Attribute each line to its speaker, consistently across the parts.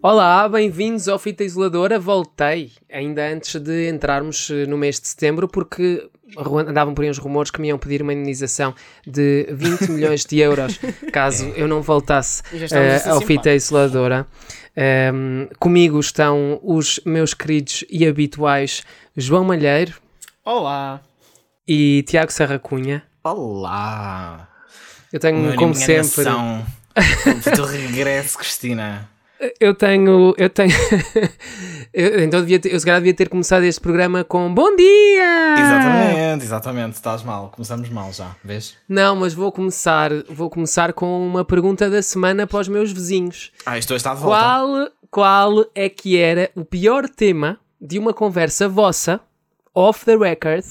Speaker 1: Olá, bem-vindos ao Fita Isoladora. Voltei ainda antes de entrarmos eh, no mês de setembro, porque andavam por aí uns rumores que me iam pedir uma indenização de 20 milhões de euros caso eu não voltasse uh, ao Fita Isoladora. Um, ehm, comigo estão os meus queridos e habituais João Malheiro.
Speaker 2: Olá.
Speaker 1: E Tiago Serra Cunha.
Speaker 3: Olá.
Speaker 1: Eu tenho, como sempre.
Speaker 3: do regresso, Cristina.
Speaker 1: Eu tenho. Eu tenho. eu, então devia ter, eu se calhar devia ter começado este programa com Bom dia!
Speaker 3: Exatamente, exatamente. Estás mal. Começamos mal já, vês?
Speaker 1: Não, mas vou começar. Vou começar com uma pergunta da semana para os meus vizinhos.
Speaker 3: Ah, estou a estar de volta.
Speaker 1: Qual, qual é que era o pior tema de uma conversa vossa, off the record,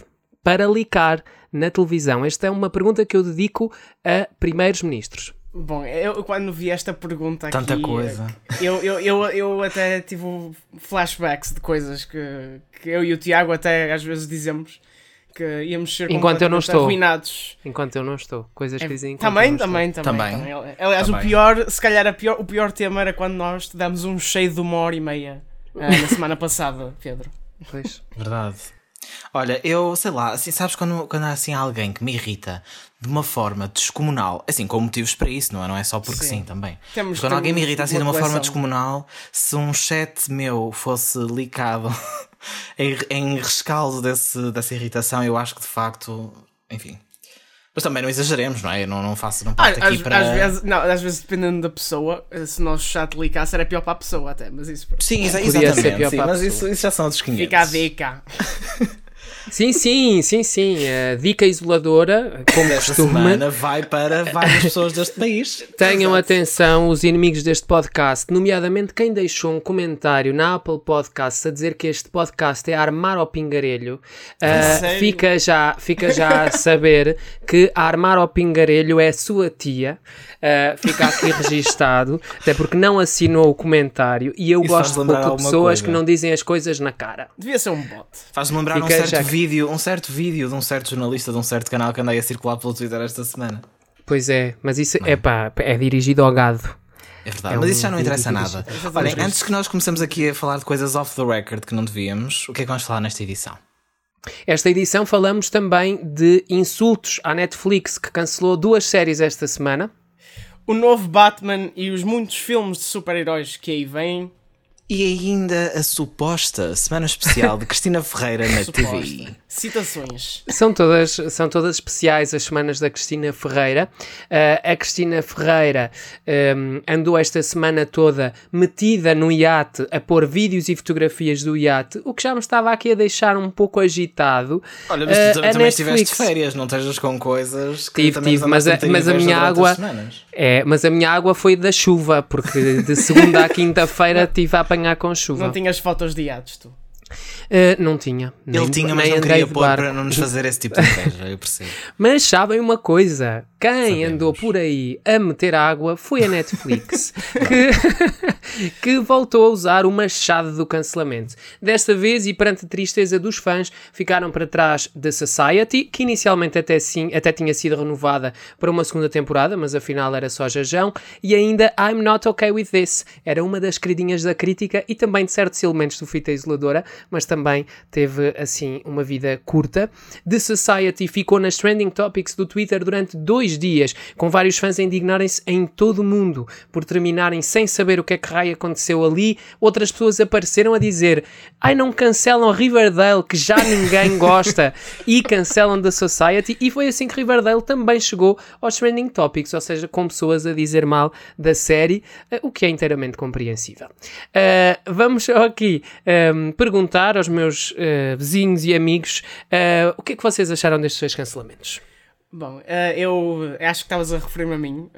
Speaker 1: para licar na televisão? Esta é uma pergunta que eu dedico a primeiros ministros.
Speaker 2: Bom, eu quando vi esta pergunta
Speaker 3: Tanta aqui, coisa.
Speaker 2: Eu, eu, eu, eu até tive flashbacks de coisas que, que eu e o Tiago até às vezes dizemos que íamos ser
Speaker 1: Enquanto eu não estou.
Speaker 2: arruinados.
Speaker 1: Enquanto eu não estou. Coisas que
Speaker 2: é,
Speaker 1: dizem
Speaker 2: também, também, também, também, também. Aliás, também. o pior, se calhar pior, o pior tema era quando nós te damos um cheio de uma hora e meia uh, na semana passada, Pedro.
Speaker 1: Pois.
Speaker 3: Verdade. Olha, eu sei lá, assim, sabes quando, quando há assim alguém que me irrita de uma forma descomunal, assim, com motivos para isso, não é? Não é só porque sim, sim também. Temos, quando alguém me irrita assim de uma forma descomunal, se um chat meu fosse licado em, em rescaldo desse, dessa irritação, eu acho que de facto, enfim. Mas também não exageremos, não é? Eu não, não faço, não parto ah, aqui
Speaker 2: às,
Speaker 3: para...
Speaker 2: Às vezes, não, às vezes dependendo da pessoa, se nós chat licasse era pior para a pessoa até, mas isso...
Speaker 3: Sim, exatamente, sim, mas isso, isso já são outros 500.
Speaker 2: Fica a dica.
Speaker 1: Sim, sim, sim, sim. A dica isoladora, como Esta costume. semana
Speaker 3: vai para várias pessoas deste país.
Speaker 1: Tenham Exato. atenção os inimigos deste podcast, nomeadamente quem deixou um comentário na Apple Podcasts a dizer que este podcast é armar ao pingarelho. Uh, fica, já, fica já a saber que armar ao pingarelho é a sua tia. Uh, fica aqui registado, até porque não assinou o comentário e eu Isso gosto pouco de pessoas coisa. que não dizem as coisas na cara.
Speaker 2: Devia ser um bot.
Speaker 3: Faz-me lembrar fica um certo vídeo vídeo, um certo vídeo de um certo jornalista de um certo canal que andei a circular pelo Twitter esta semana.
Speaker 1: Pois é, mas isso é pá, é dirigido ao gado.
Speaker 3: É verdade, é mas um isso já não interessa nada. Olhem, antes que nós comecemos aqui a falar de coisas off the record que não devíamos, o que é que vamos falar nesta edição?
Speaker 1: Esta edição falamos também de insultos à Netflix que cancelou duas séries esta semana.
Speaker 2: O novo Batman e os muitos filmes de super-heróis que aí vêm.
Speaker 3: E ainda a suposta semana especial de Cristina Ferreira na TV.
Speaker 2: Citações.
Speaker 1: São todas, são todas especiais as semanas da Cristina Ferreira. Uh, a Cristina Ferreira um, andou esta semana toda metida no iate a pôr vídeos e fotografias do iate, o que já me estava aqui a deixar um pouco agitado.
Speaker 3: Olha, mas tu uh, também Netflix... estiveste de férias, não estejas com coisas que
Speaker 1: tive, tive, mas, a, mas a minha água é, mas a minha água foi da chuva, porque de segunda à quinta-feira tive a apanhar com chuva.
Speaker 2: Não tinhas fotos de iates, tu?
Speaker 1: Uh, não tinha.
Speaker 3: Nem, Ele tinha, mas não queria pôr para não nos fazer esse tipo de inveja, eu percebo.
Speaker 1: mas sabem uma coisa? Quem Sabemos. andou por aí a meter água foi a Netflix, que, que voltou a usar o machado do cancelamento. Desta vez, e perante a tristeza dos fãs, ficaram para trás The Society, que inicialmente até, sim, até tinha sido renovada para uma segunda temporada, mas afinal era só jajão, e ainda I'm Not Okay With This, era uma das queridinhas da crítica e também de certos elementos do Fita Isoladora, mas também teve assim uma vida curta. The Society ficou nas trending topics do Twitter durante dois dias, com vários fãs a indignarem-se em todo o mundo por terminarem sem saber o que é que raio aconteceu ali. Outras pessoas apareceram a dizer: Ai, não cancelam Riverdale, que já ninguém gosta, e cancelam The Society. E foi assim que Riverdale também chegou aos trending topics, ou seja, com pessoas a dizer mal da série, eh, o que é inteiramente compreensível. Uh, vamos aqui um, ehm, perguntar aos meus uh, vizinhos e amigos uh, o que é que vocês acharam destes dois cancelamentos.
Speaker 2: Bom, uh, eu acho que estavas a referir-me a mim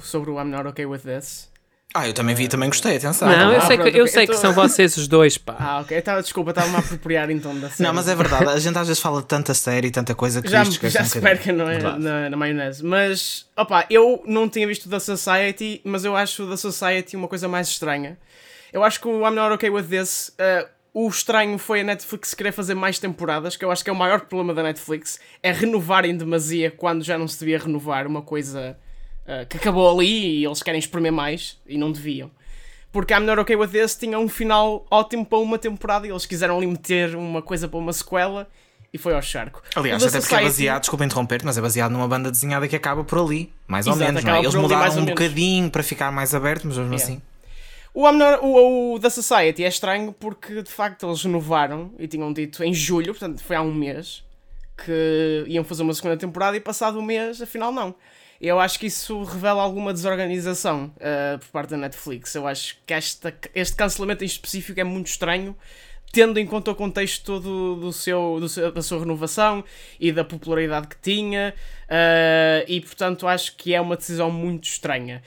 Speaker 2: sobre o I'm Not Okay With This.
Speaker 3: Ah, eu também vi e também gostei, atenção.
Speaker 1: Não, eu
Speaker 3: ah,
Speaker 1: sei,
Speaker 3: pronto,
Speaker 1: que, eu sei tô... que são vocês os dois, pá.
Speaker 2: Ah, ok. Tava, desculpa, estava-me a apropriar então da série.
Speaker 3: Não, mas é verdade, a gente às vezes fala de tanta série e tanta coisa que
Speaker 2: já, já um se perca, não é? Na, na, maionese. Mas, opa, eu não tinha visto The Society, mas eu acho The Society uma coisa mais estranha. Eu acho que o I'm Not Okay With This, uh, o estranho foi a Netflix querer fazer mais temporadas, que eu acho que é o maior problema da Netflix, é renovar em demasia quando já não se devia renovar uma coisa uh, que acabou ali e eles querem espremer mais e não deviam porque I'm Not Okay With This tinha um final ótimo para uma temporada e eles quiseram ali meter uma coisa para uma sequela e foi ao charco.
Speaker 3: Aliás, até porque é baseado, desculpa interromper mas é baseado numa banda desenhada que acaba por ali, mais Exato, ou menos, não é? Eles mudaram um bocadinho para ficar mais aberto, mas mesmo yeah. assim.
Speaker 2: O, o, o The Society é estranho porque de facto eles renovaram e tinham dito em julho, portanto foi há um mês, que iam fazer uma segunda temporada e passado um mês, afinal não. Eu acho que isso revela alguma desorganização uh, por parte da Netflix. Eu acho que esta, este cancelamento em específico é muito estranho, tendo em conta o contexto todo do seu, do seu da sua renovação e da popularidade que tinha, uh, e portanto acho que é uma decisão muito estranha.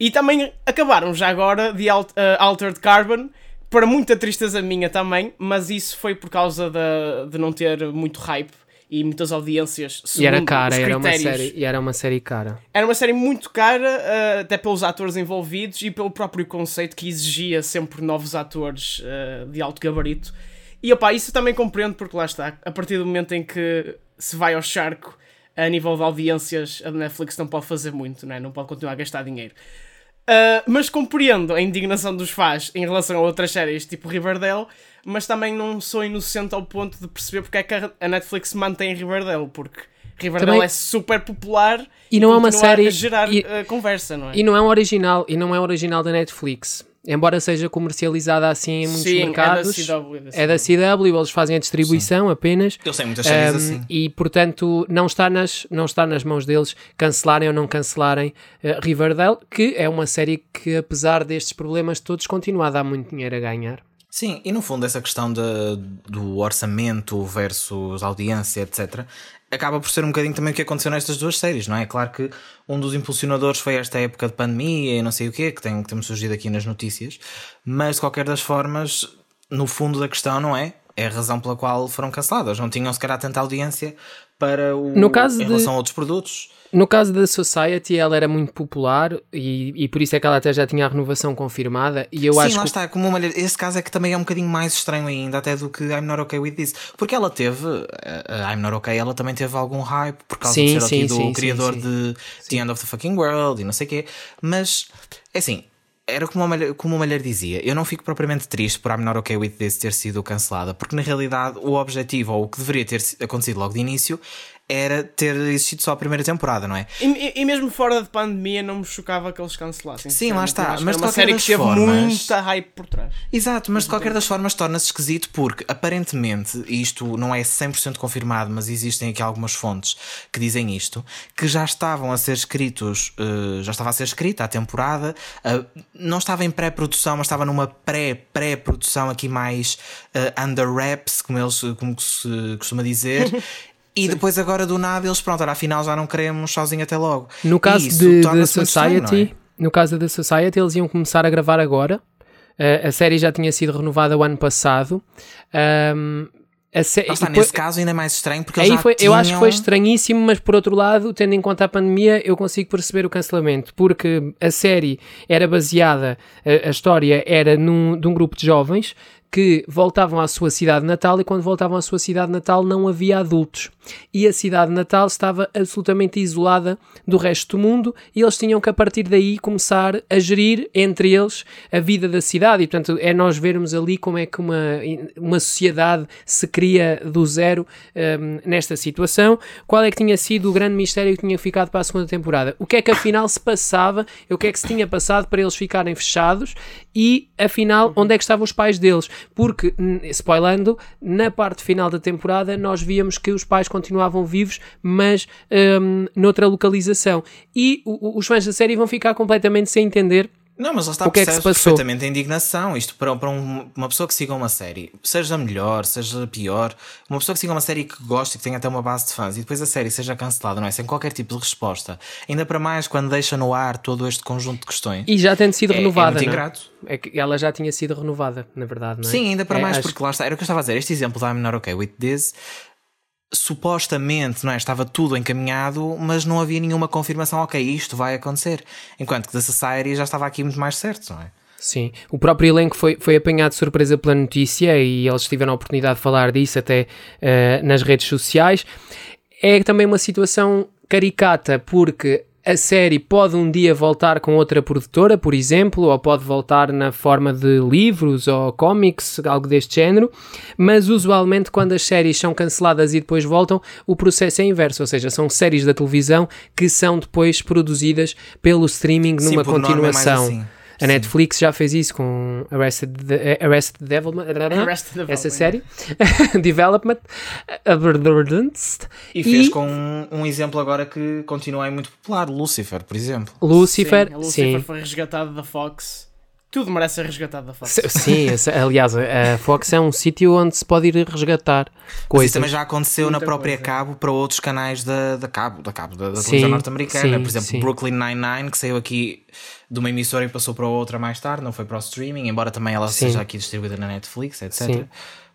Speaker 2: E também acabaram já agora de uh, Altered Carbon, para muita tristeza minha também, mas isso foi por causa de, de não ter muito hype e muitas audiências
Speaker 1: e era cara era uma série e era uma série cara.
Speaker 2: Era uma série muito cara uh, até pelos atores envolvidos e pelo próprio conceito que exigia sempre novos atores uh, de alto gabarito. E opá, isso também compreendo porque lá está a partir do momento em que se vai ao charco a nível de audiências a Netflix não pode fazer muito não pode continuar a gastar dinheiro Uh, mas compreendo a indignação dos fãs em relação a outras séries tipo Riverdale, mas também não sou inocente ao ponto de perceber porque é que a Netflix mantém Riverdale, porque Riverdale também... é super popular
Speaker 1: e não é uma série
Speaker 2: a gerar
Speaker 1: e...
Speaker 2: uh, conversa, não é?
Speaker 1: E não é um original, e não é original da Netflix embora seja comercializada assim em muitos Sim, mercados, é da, CW, da CW. é da CW, eles fazem a distribuição Sim. apenas.
Speaker 3: Eu sei muitas séries um, assim.
Speaker 1: E portanto não está, nas, não está nas mãos deles cancelarem ou não cancelarem uh, Riverdale, que é uma série que apesar destes problemas todos continua a dar muito dinheiro a ganhar.
Speaker 3: Sim, e no fundo essa questão de, do orçamento versus audiência, etc., acaba por ser um bocadinho também o que aconteceu nestas duas séries, não é? Claro que um dos impulsionadores foi esta época de pandemia e não sei o quê, que tem, que temos surgido aqui nas notícias, mas de qualquer das formas, no fundo da questão, não é? É a razão pela qual foram canceladas. Não tinham sequer tanta audiência para o, no caso em relação de... a outros produtos.
Speaker 1: No caso da Society, ela era muito popular e, e por isso é que ela até já tinha a renovação confirmada. E eu
Speaker 3: Sim,
Speaker 1: acho
Speaker 3: lá
Speaker 1: que...
Speaker 3: está. Como uma, esse caso é que também é um bocadinho mais estranho ainda, até do que I'm Not Okay With This. Porque ela teve, a I'm Not Okay, ela também teve algum hype por causa sim, ser sim, aqui do sim, criador de The End of the Fucking World e não sei o quê. Mas, é assim, era como uma, mulher, como uma mulher dizia, eu não fico propriamente triste por I'm Not Okay With This ter sido cancelada, porque na realidade o objetivo, ou o que deveria ter acontecido logo de início, era ter existido só a primeira temporada, não é?
Speaker 2: E, e, mesmo fora de pandemia não me chocava que eles cancelassem.
Speaker 3: Sim, lá está. Mas
Speaker 2: de uma série que teve formas... muita hype por trás.
Speaker 3: Exato, mas de qualquer das formas torna-se esquisito porque aparentemente, e isto não é 100% confirmado, mas existem aqui algumas fontes que dizem isto, que já estavam a ser escritos, uh, já estava a ser escrita a temporada, uh, não estava em pré-produção, mas estava numa pré-pré-produção aqui mais uh, under wraps, como, eles, como se costuma dizer, E Sim. depois agora do nada eles, pronto, afinal já não queremos sozinho até logo.
Speaker 1: No caso de, de Society, é? no caso da Society, eles iam começar a gravar agora. Uh, a série já tinha sido renovada o ano passado. Um,
Speaker 3: a está, depois... nesse caso ainda é mais estranho porque aí
Speaker 1: foi,
Speaker 3: tinham...
Speaker 1: Eu acho que foi estranhíssimo, mas por outro lado, tendo em conta a pandemia, eu consigo perceber o cancelamento, porque a série era baseada, a, a história era num, de um grupo de jovens que voltavam à sua cidade natal e quando voltavam à sua cidade natal não havia adultos. E a cidade natal estava absolutamente isolada do resto do mundo e eles tinham que a partir daí começar a gerir entre eles a vida da cidade. E portanto é nós vermos ali como é que uma, uma sociedade se cria do zero um, nesta situação. Qual é que tinha sido o grande mistério que tinha ficado para a segunda temporada? O que é que afinal se passava? O que é que se tinha passado para eles ficarem fechados? E afinal, onde é que estavam os pais deles? Porque, spoilando, na parte final da temporada nós víamos que os pais continuavam vivos, mas um, noutra localização. E os fãs da série vão ficar completamente sem entender
Speaker 3: Não, mas lá está,
Speaker 1: o que é que se passou?
Speaker 3: perfeitamente a indignação. Isto para, para um, uma pessoa que siga uma série, seja melhor, seja pior, uma pessoa que siga uma série que gosta e que tenha até uma base de fãs e depois a série seja cancelada, não é? Sem qualquer tipo de resposta. Ainda para mais quando deixa no ar todo este conjunto de questões.
Speaker 1: E já tem sido
Speaker 3: é,
Speaker 1: renovada.
Speaker 3: É muito
Speaker 1: não?
Speaker 3: ingrato.
Speaker 1: É que ela já tinha sido renovada, na verdade, não é?
Speaker 3: Sim, ainda para
Speaker 1: é,
Speaker 3: mais,
Speaker 1: acho...
Speaker 3: porque lá está. Era o que eu estava a dizer. Este exemplo da I'm Not Okay With This supostamente não é, estava tudo encaminhado, mas não havia nenhuma confirmação, ok, isto vai acontecer. Enquanto que The Society já estava aqui muito mais certo, não é?
Speaker 1: Sim, o próprio elenco foi, foi apanhado de surpresa pela notícia e eles tiveram a oportunidade de falar disso até uh, nas redes sociais. É também uma situação caricata, porque a série pode um dia voltar com outra produtora, por exemplo, ou pode voltar na forma de livros ou cómics, algo deste género, mas usualmente quando as séries são canceladas e depois voltam, o processo é inverso, ou seja, são séries da televisão que são depois produzidas pelo streaming numa
Speaker 3: Sim,
Speaker 1: continuação. A Netflix já fez isso com Arrested, Arrested Development,
Speaker 2: Arrested
Speaker 1: essa série, Development,
Speaker 3: e fez e... com um, um, exemplo agora que continua muito popular, Lucifer, por exemplo.
Speaker 1: Lucifer, sim.
Speaker 2: Lucifer
Speaker 1: sim.
Speaker 2: foi resgatado da Fox. Tudo merece ser resgatado da Fox.
Speaker 1: Sim, aliás, a Fox é um sítio onde se pode ir resgatar coisas. Isso
Speaker 3: também já aconteceu Muita na própria coisa. Cabo para outros canais da, da Cabo, da Cabo, da, da televisão norte-americana. Por exemplo, sim. Brooklyn Nine-Nine, que saiu aqui de uma emissora e passou para outra mais tarde, não foi para o streaming, embora também ela Sim. seja aqui distribuída na Netflix, etc. Sim.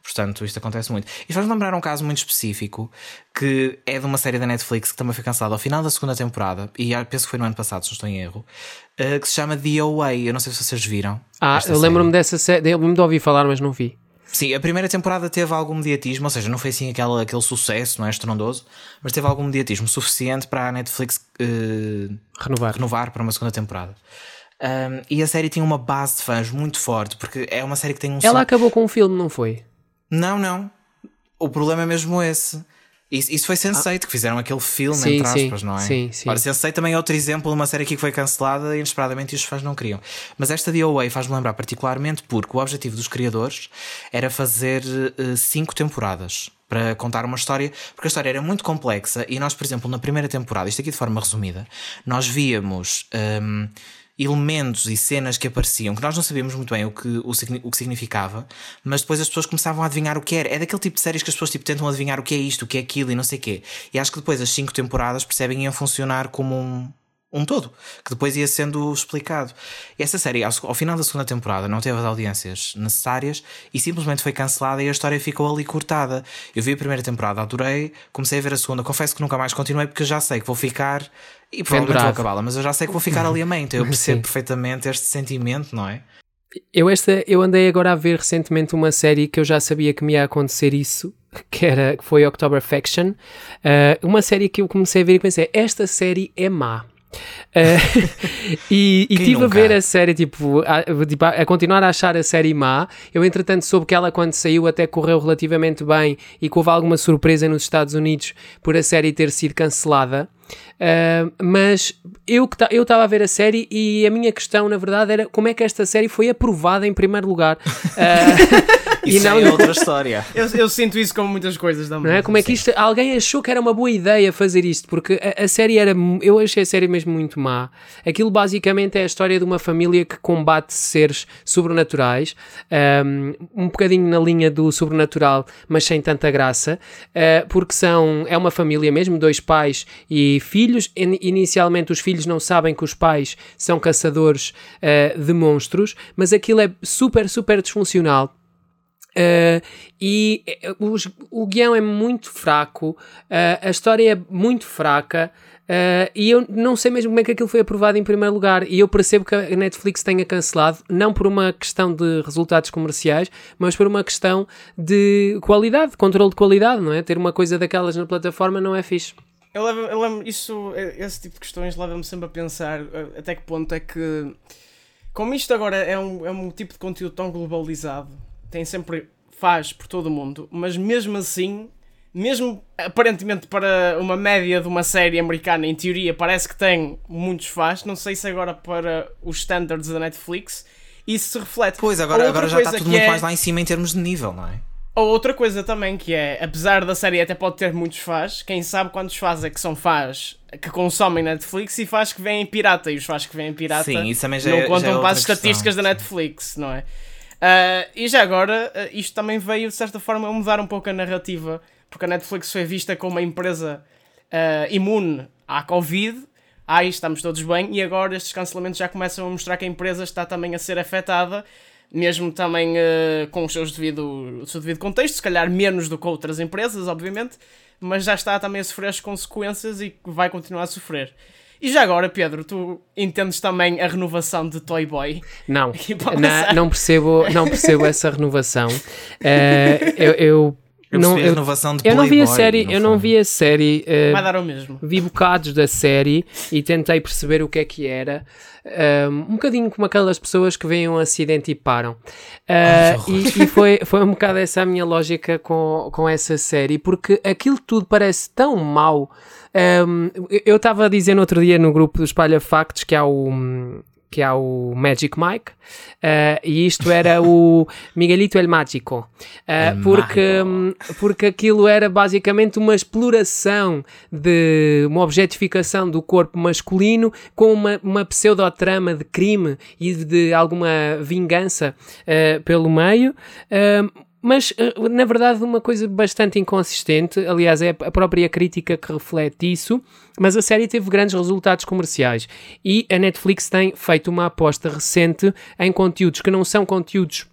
Speaker 3: Portanto, isto acontece muito. E faz lembrar um caso muito específico que é de uma série da Netflix que também foi cancelada ao final da segunda temporada, e penso que foi no ano passado, se não estou em erro, uh, que se chama The Away. Eu não sei se vocês viram.
Speaker 1: Ah, eu lembro-me dessa série, eu de ouvir falar, mas não vi.
Speaker 3: Sim, a primeira temporada teve algum mediatismo, ou seja, não foi assim aquele, aquele sucesso, não é estrondoso, mas teve algum mediatismo suficiente para a Netflix uh,
Speaker 1: renovar.
Speaker 3: renovar para uma segunda temporada. Um, e a série tinha uma base de fãs muito forte, porque é uma série que tem um.
Speaker 1: Ela som... acabou com um filme, não foi?
Speaker 3: Não, não. O problema é mesmo esse. Isso, isso foi Sense8, ah. que fizeram aquele filme,
Speaker 1: sim,
Speaker 3: entre aspas,
Speaker 1: sim,
Speaker 3: não é?
Speaker 1: Sim, sim.
Speaker 3: Ora, Sense8 também é outro exemplo de uma série aqui que foi cancelada inesperadamente e os fãs não queriam. Mas esta de OA faz-me lembrar particularmente porque o objetivo dos criadores era fazer uh, cinco temporadas para contar uma história, porque a história era muito complexa e nós, por exemplo, na primeira temporada, isto aqui de forma resumida, nós víamos. Um, elementos e cenas que apareciam que nós não sabíamos muito bem o que, o, o, que significava, mas depois as pessoas começavam a adivinhar o que era. É daquele tipo de séries que as pessoas tipo, tentam adivinhar o que é isto, o que é aquilo e não sei o quê. E acho que depois as cinco temporadas percebem iam funcionar como um, um todo, que depois ia sendo explicado. E essa série, ao, ao, final da segunda temporada, não teve as audiências necessárias e simplesmente foi cancelada e a história ficou ali cortada. Eu vi a primeira temporada, adorei, comecei a ver a segunda, confesso que nunca mais continuei porque já sei que vou ficar e provavelmente vou acabá-la, mas eu já sei que vou ficar ali a mente, então eu percebo perfeitamente este sentimento, não é?
Speaker 1: Eu, esta, eu andei agora a ver recentemente uma série que eu já sabia que me ia acontecer isso, que, era, que foi October Faction. Uh, uma série que eu comecei a ver e pensei: esta série é má. Uh, e e tive nunca? a ver a série, tipo a, tipo, a, continuar a achar a série má. Eu, entretanto, soube que ela, quando saiu, até correu relativamente bem e que houve alguma surpresa nos Estados Unidos por a série ter sido cancelada. Uh, mas eu estava a ver a série e a minha questão, na verdade, era como é que esta série foi aprovada em primeiro lugar. Uh,
Speaker 3: isso não... é outra história.
Speaker 2: eu, eu, sinto isso com muitas coisas
Speaker 1: também. Não é? Como é que isto. Alguém achou que era uma boa ideia fazer isto, porque a, a, série era. Eu achei a série mesmo muito má. Aquilo basicamente é a história de uma família que combate seres sobrenaturais, um, um bocadinho na linha do sobrenatural, mas sem tanta graça, uh, porque são. É uma família mesmo, dois pais e filhos. Inicialmente os filhos não sabem que os pais são caçadores uh, de monstros, mas aquilo é super, super disfuncional Uh, e uh, os, o guião é muito fraco, uh, a história é muito fraca. e eu não sei mesmo como é que aquilo foi aprovado em primeiro lugar. E eu percebo que a Netflix tenha cancelado, não por uma questão de resultados comerciais, mas por uma questão de qualidade, controle de qualidade, não é? Ter uma coisa daquelas na plataforma não é fixe.
Speaker 2: Eu levo, eu levo isso, esse tipo de questões leva-me sempre a pensar até que ponto é que, como isto agora é um, é um tipo de conteúdo tão globalizado, tem sempre faz por todo o mundo, mas mesmo assim, mesmo aparentemente para uma média de uma série americana, em teoria, parece que tem muitos fãs, não sei se agora para os standards da Netflix, isso se reflete.
Speaker 3: Pois, agora, agora já está tudo muito é... mais lá em cima em termos de nível, não é?
Speaker 2: Ou outra coisa também, que é, apesar da série até pode ter muitos fãs, quem sabe quantos fãs é que são fãs que consomem Netflix e fãs que vêm pirata. E os fãs que vêm pirata
Speaker 3: Sim, isso também já
Speaker 2: não
Speaker 3: é,
Speaker 2: contam
Speaker 3: já é
Speaker 2: para as estatísticas
Speaker 3: questão,
Speaker 2: da Netflix, não é? Uh, e já agora, uh, isto também veio de certa forma a mudar um pouco a narrativa, porque a Netflix foi vista como uma empresa uh, imune à Covid. Aí estamos todos bem, e agora estes cancelamentos já começam a mostrar que a empresa está também a ser afetada mesmo também com os seus devido, o seu devido contexto, se calhar menos do que outras empresas, obviamente, mas já está também a sofrer as consequências e vai continuar a sofrer. E já agora, Pedro, tu entendes também a renovação de Toy Boy?
Speaker 1: Não, não, não, percebo, não percebo essa renovação. Uh, eu, eu
Speaker 3: eu não, eu, renovação de
Speaker 1: eu
Speaker 3: não
Speaker 1: vi a série, eu não vi a série.
Speaker 2: Uh, Vai dar o mesmo.
Speaker 1: Vi bocados da série e tentei perceber o que é que era. Um, um bocadinho como aquelas pessoas que veem um acidente e param. Uh, e, e foi, foi um bocado essa a minha lógica com, com essa série, porque aquilo tudo parece tão mau. Um, eu estava a dizer no outro dia no grupo dos Espalha Factos que há o que há o Magic Mike, uh, e isto era o Miguelito El Mágico, uh, porque, um, porque aquilo era basicamente uma exploração de uma objetificação do corpo masculino com uma, uma pseudotrama de crime e de alguma vingança uh, pelo meio mas eh, na verdade uma coisa bastante inconsistente, aliás é a própria crítica que reflete isso, mas a série teve grandes resultados comerciais e a Netflix tem feito uma aposta recente em conteúdos que não são conteúdos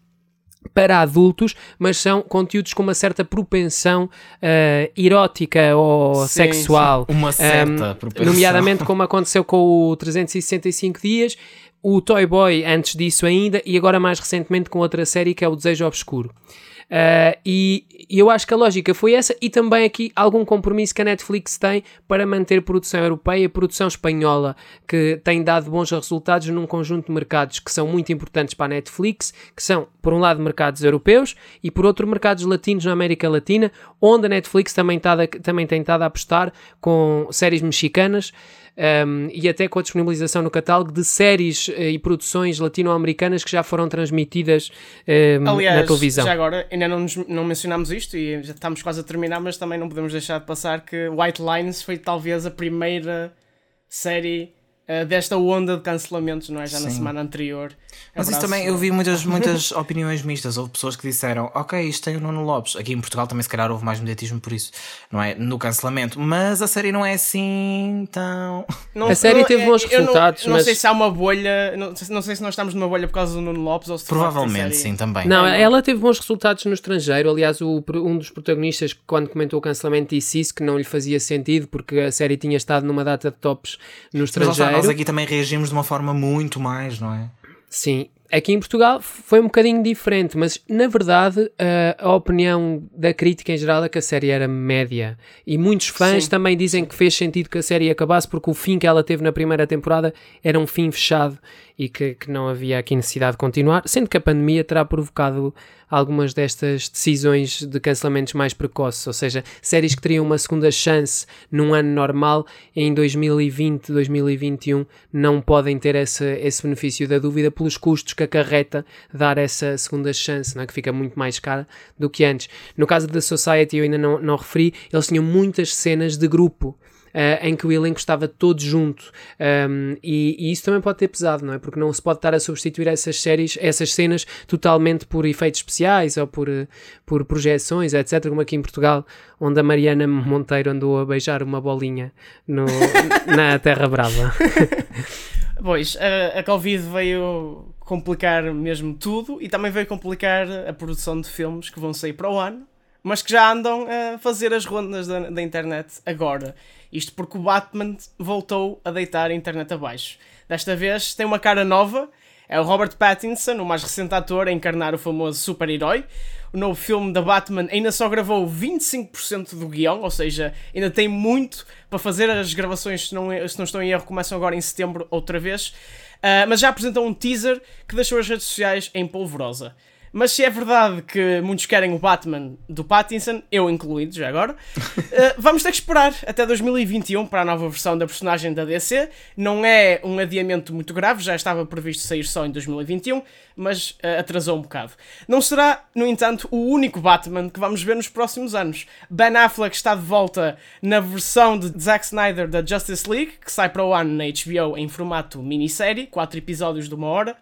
Speaker 1: para adultos, mas são conteúdos com uma certa propensão uh, erótica ou sim, sexual.
Speaker 3: Sim. Uma certa um, propensão.
Speaker 1: Nomeadamente como aconteceu com o 365 Dias, o Toy Boy antes disso ainda e agora mais recentemente com outra série que é o Desejo Obscuro. Uh, e, e, eu acho que a lógica foi essa, e também aqui algum compromisso que a Netflix tem para manter produção europeia, produção espanhola, que tem dado bons resultados num conjunto de mercados que são muito importantes para a Netflix, que são, por um lado, mercados europeus e por outro, mercados latinos na América Latina, onde a Netflix também, tá, também tem estado a apostar com séries mexicanas um, e até com a disponibilização no catálogo de séries uh, e produções latino-americanas que já foram transmitidas um, Aliás, na televisão.
Speaker 2: já agora, ainda não, nos, não mencionámos isto e já estamos quase a terminar, mas também não podemos deixar de passar que White Lines foi talvez a primeira série uh, desta onda de cancelamentos, não é? Já Sim. na semana anterior.
Speaker 3: Mas Abraço. isso também, eu vi muitas, muitas opiniões mistas. Houve pessoas que disseram, ok, isto tem o Nuno Lopes. Aqui em Portugal também, se calhar, houve mais mediatismo por isso, não é? No cancelamento. Mas a série não é assim tão.
Speaker 1: Não, a série não, teve bons resultados.
Speaker 2: Não,
Speaker 1: mas...
Speaker 2: não sei se há uma bolha, não, não, sei se nós estamos numa bolha por causa do Nuno Lopes ou se
Speaker 3: Provavelmente, sim, também.
Speaker 1: Não, ela teve bons resultados no estrangeiro. Aliás, o, um dos protagonistas, quando comentou o cancelamento, disse isso, que não lhe fazia sentido, porque a série tinha estado numa data de tops no estrangeiro.
Speaker 3: Nós aqui também reagimos de uma forma muito mais, não é?
Speaker 1: Sim, Aqui em Portugal foi um bocadinho diferente, mas na verdade a, a opinião da crítica em geral é que a série era média. E muitos fãs Sim. também dizem que fez sentido que a série acabasse porque o fim que ela teve na primeira temporada era um fim fechado e que, que não havia aqui necessidade de continuar, sendo que a pandemia terá provocado algumas destas decisões de cancelamentos mais precoces, ou seja, séries que teriam uma segunda chance num ano normal, em 2020, 2021, não podem ter esse, esse benefício da dúvida pelos custos que acarreta dar essa segunda chance, é? que fica muito mais cara do que antes. No caso da Society, eu ainda não, não referi, eles tinham muitas cenas de grupo uh, em que o elenco estava todo junto. Um, e, e, isso também pode ter pesado, não é? Porque não se pode estar a substituir essas séries, essas cenas totalmente por efeitos especiais ou por, por projeções, etc. Como aqui em Portugal, onde a Mariana Monteiro andou a beijar uma bolinha no, na Terra Brava.
Speaker 2: Pois, a, a Covid veio complicar mesmo tudo e também veio complicar a produção de filmes que vão sair para o ano, mas que já andam a fazer as rondas da, da internet agora. Isto porque o Batman voltou a deitar a internet abaixo. Desta vez tem uma cara nova, é o Robert Pattinson, o mais recente ator a encarnar o famoso super-herói. O novo filme da Batman ainda só gravou 25% do guião, ou seja, ainda tem muito para fazer. As gravações, se não, se não estou em erro, começam agora em setembro outra vez. Uh, mas já apresentou um teaser que deixou as redes sociais em polvorosa. Mas se é verdade que muitos querem o Batman do Pattinson, eu incluído já agora, uh, vamos ter que esperar até 2021 para a nova versão da personagem da DC. Não é um adiamento muito grave, já estava previsto sair só em 2021, mas uh, atrasou um bocado. Não será, no entanto, o único Batman que vamos ver nos próximos anos. Ben Affleck está de volta na versão de Zack Snyder da Justice League, que sai para o ano na HBO em formato minissérie, 4 episódios de uma hora.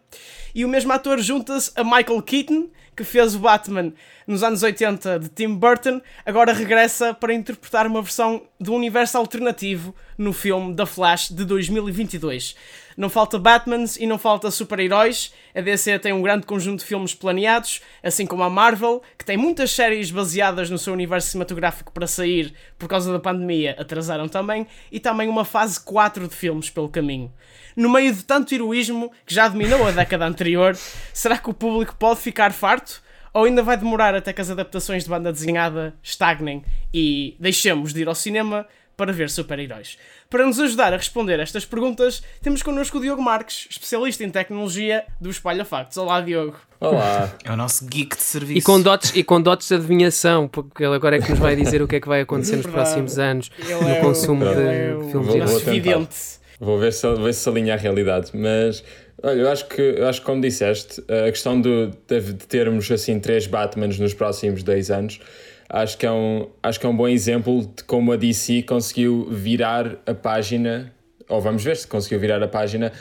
Speaker 2: E o mesmo ator junta-se a Michael Keaton, que fez o Batman nos anos 80 de Tim Burton, agora regressa para interpretar uma versão do universo alternativo no filme The Flash de 2022. Não falta Batmans e não falta super-heróis. A DC tem um grande conjunto de filmes planeados, assim como a Marvel, que tem muitas séries baseadas no seu universo cinematográfico para sair por causa da pandemia, atrasaram também, e também uma fase 4 de filmes pelo caminho. No meio de tanto heroísmo que já dominou a década anterior, será que o público pode ficar farto? Ou ainda vai demorar até que as adaptações de banda desenhada estagnem e deixemos de ir ao cinema para ver super-heróis. Para nos ajudar a responder estas perguntas, temos connosco o Diogo Marques, especialista em tecnologia do Espalha Factos. Olá, Diogo.
Speaker 4: Olá.
Speaker 3: É o nosso geek de serviço.
Speaker 1: E com dotes, e com dotes de adivinhação, porque ele agora é que nos vai dizer o que é que vai acontecer nos próximos anos ele no é consumo o, de é filmes.
Speaker 4: Vou, vou, tentar. vou ver se, ver se alinha a realidade, mas Olha, eu acho que, eu acho que como disseste, a questão do, de, de termos assim três Batmans nos próximos 10 anos acho que é um, acho que é um bom exemplo de como a DC conseguiu virar a página, ou vamos ver se conseguiu virar a página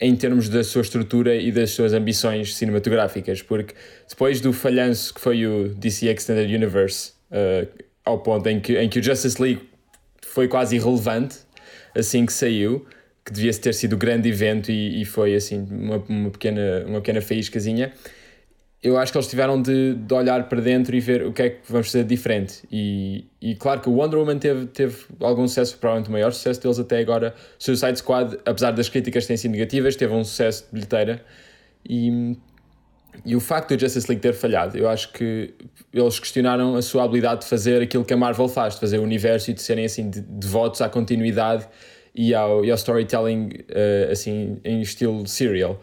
Speaker 4: em termos da sua estrutura e das suas ambições cinematográficas, porque depois do falhanço que foi o DC Extended Universe, uh, ao ponto em que, em que o Justice League foi quase irrelevante assim que saiu, que devia ter sido o grande evento e, e foi assim uma, uma, pequena, uma pequena faíscazinha eu acho que eles tiveram de, de, olhar para dentro e ver o que é que vamos fazer diferente. E, e claro que o Wonder Woman teve, teve algum sucesso, provavelmente o maior sucesso deles até agora. Suicide Squad, apesar das críticas terem sido negativas, teve um sucesso de bilheteira. E, e o facto do Justice League ter falhado, eu acho que eles questionaram a sua habilidade de fazer aquilo que a Marvel faz, de fazer o universo e de serem assim devotos à continuidade e ao, e ao storytelling uh, assim em estilo serial.